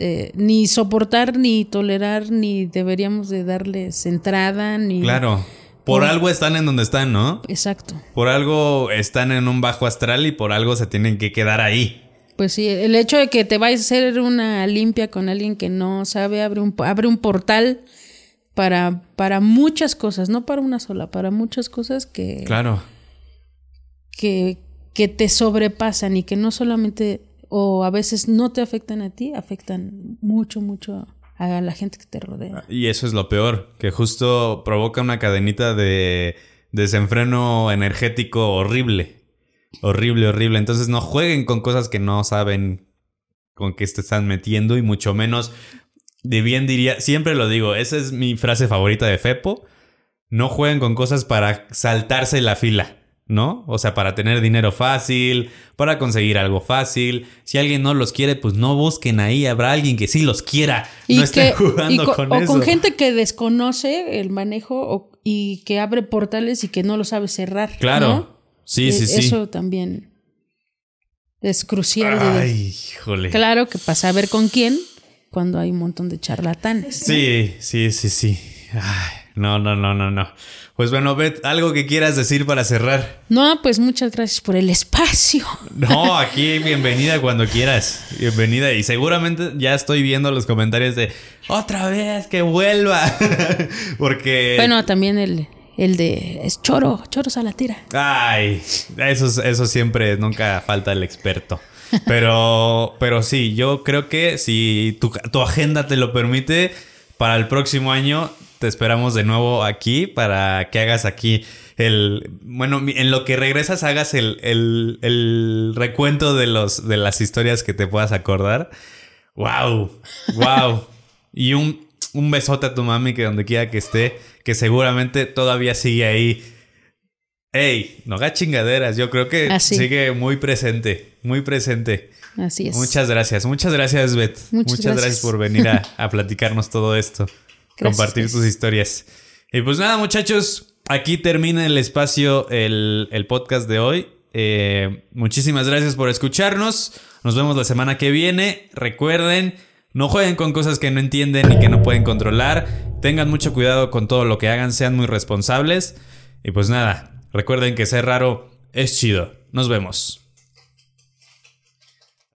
eh, ni soportar, ni tolerar, ni deberíamos de darles entrada, ni... Claro. Por Por- algo están en donde están, ¿no? Exacto. Por algo están en un bajo astral y por algo se tienen que quedar ahí. Pues sí, el hecho de que te vayas a hacer una limpia con alguien que no sabe, abre un, abre un portal para, para muchas cosas, no para una sola, para muchas cosas que, Claro. que, que te sobrepasan y que no solamente, o a veces no te afectan a ti, afectan mucho, mucho a la gente que te rodea. Y eso es lo peor, que justo provoca una cadenita de desenfreno energético horrible. Horrible, horrible. Entonces no jueguen con cosas que no saben con qué te están metiendo y mucho menos, de bien diría, siempre lo digo, esa es mi frase favorita de Fepo, no jueguen con cosas para saltarse la fila. ¿No? O sea, para tener dinero fácil, para conseguir algo fácil. Si alguien no los quiere, pues no busquen ahí. Habrá alguien que sí los quiera. no estén jugando y co- con o eso. con gente que desconoce el manejo o- y que abre portales y que no lo sabe cerrar. Claro. ¿no? Sí, sí, Eh, sí. Eso también es crucial. de- Ay, híjole. claro que pasa a ver con quién cuando hay un montón de charlatanes. ¿no? Sí, sí, sí, sí. Ay, no, no, no, no, no. Pues bueno, Bet, algo que quieras decir para cerrar. No, pues muchas gracias por el espacio. No, aquí bienvenida cuando quieras. Bienvenida. Y seguramente ya estoy viendo los comentarios de otra vez que vuelva. Porque. Bueno, también el, el de es choro, choros a la tira. Ay, eso, eso siempre, nunca falta el experto. Pero, pero sí, yo creo que si tu, tu agenda te lo permite, para el próximo año te esperamos de nuevo aquí para que hagas aquí el. Bueno, en lo que regresas, hagas el, el, el recuento de, los, de las historias que te puedas acordar. ¡Wow! ¡Wow! y un, un besote a tu mami que donde quiera que esté, que seguramente todavía sigue ahí. ¡Ey! No haga chingaderas. Yo creo que Así. sigue muy presente. Muy presente. Así es. Muchas gracias, muchas gracias, Beth. Muchas Muchas, gracias. gracias. por venir a, a platicarnos todo esto, compartir tus historias. Y pues nada, muchachos, aquí termina el espacio, el, el podcast de hoy. Eh, muchísimas gracias por escucharnos. Nos vemos la semana que viene. Recuerden, no jueguen con cosas que no entienden y que no pueden controlar. Tengan mucho cuidado con todo lo que hagan, sean muy responsables. Y pues nada, recuerden que ser raro es chido. Nos vemos.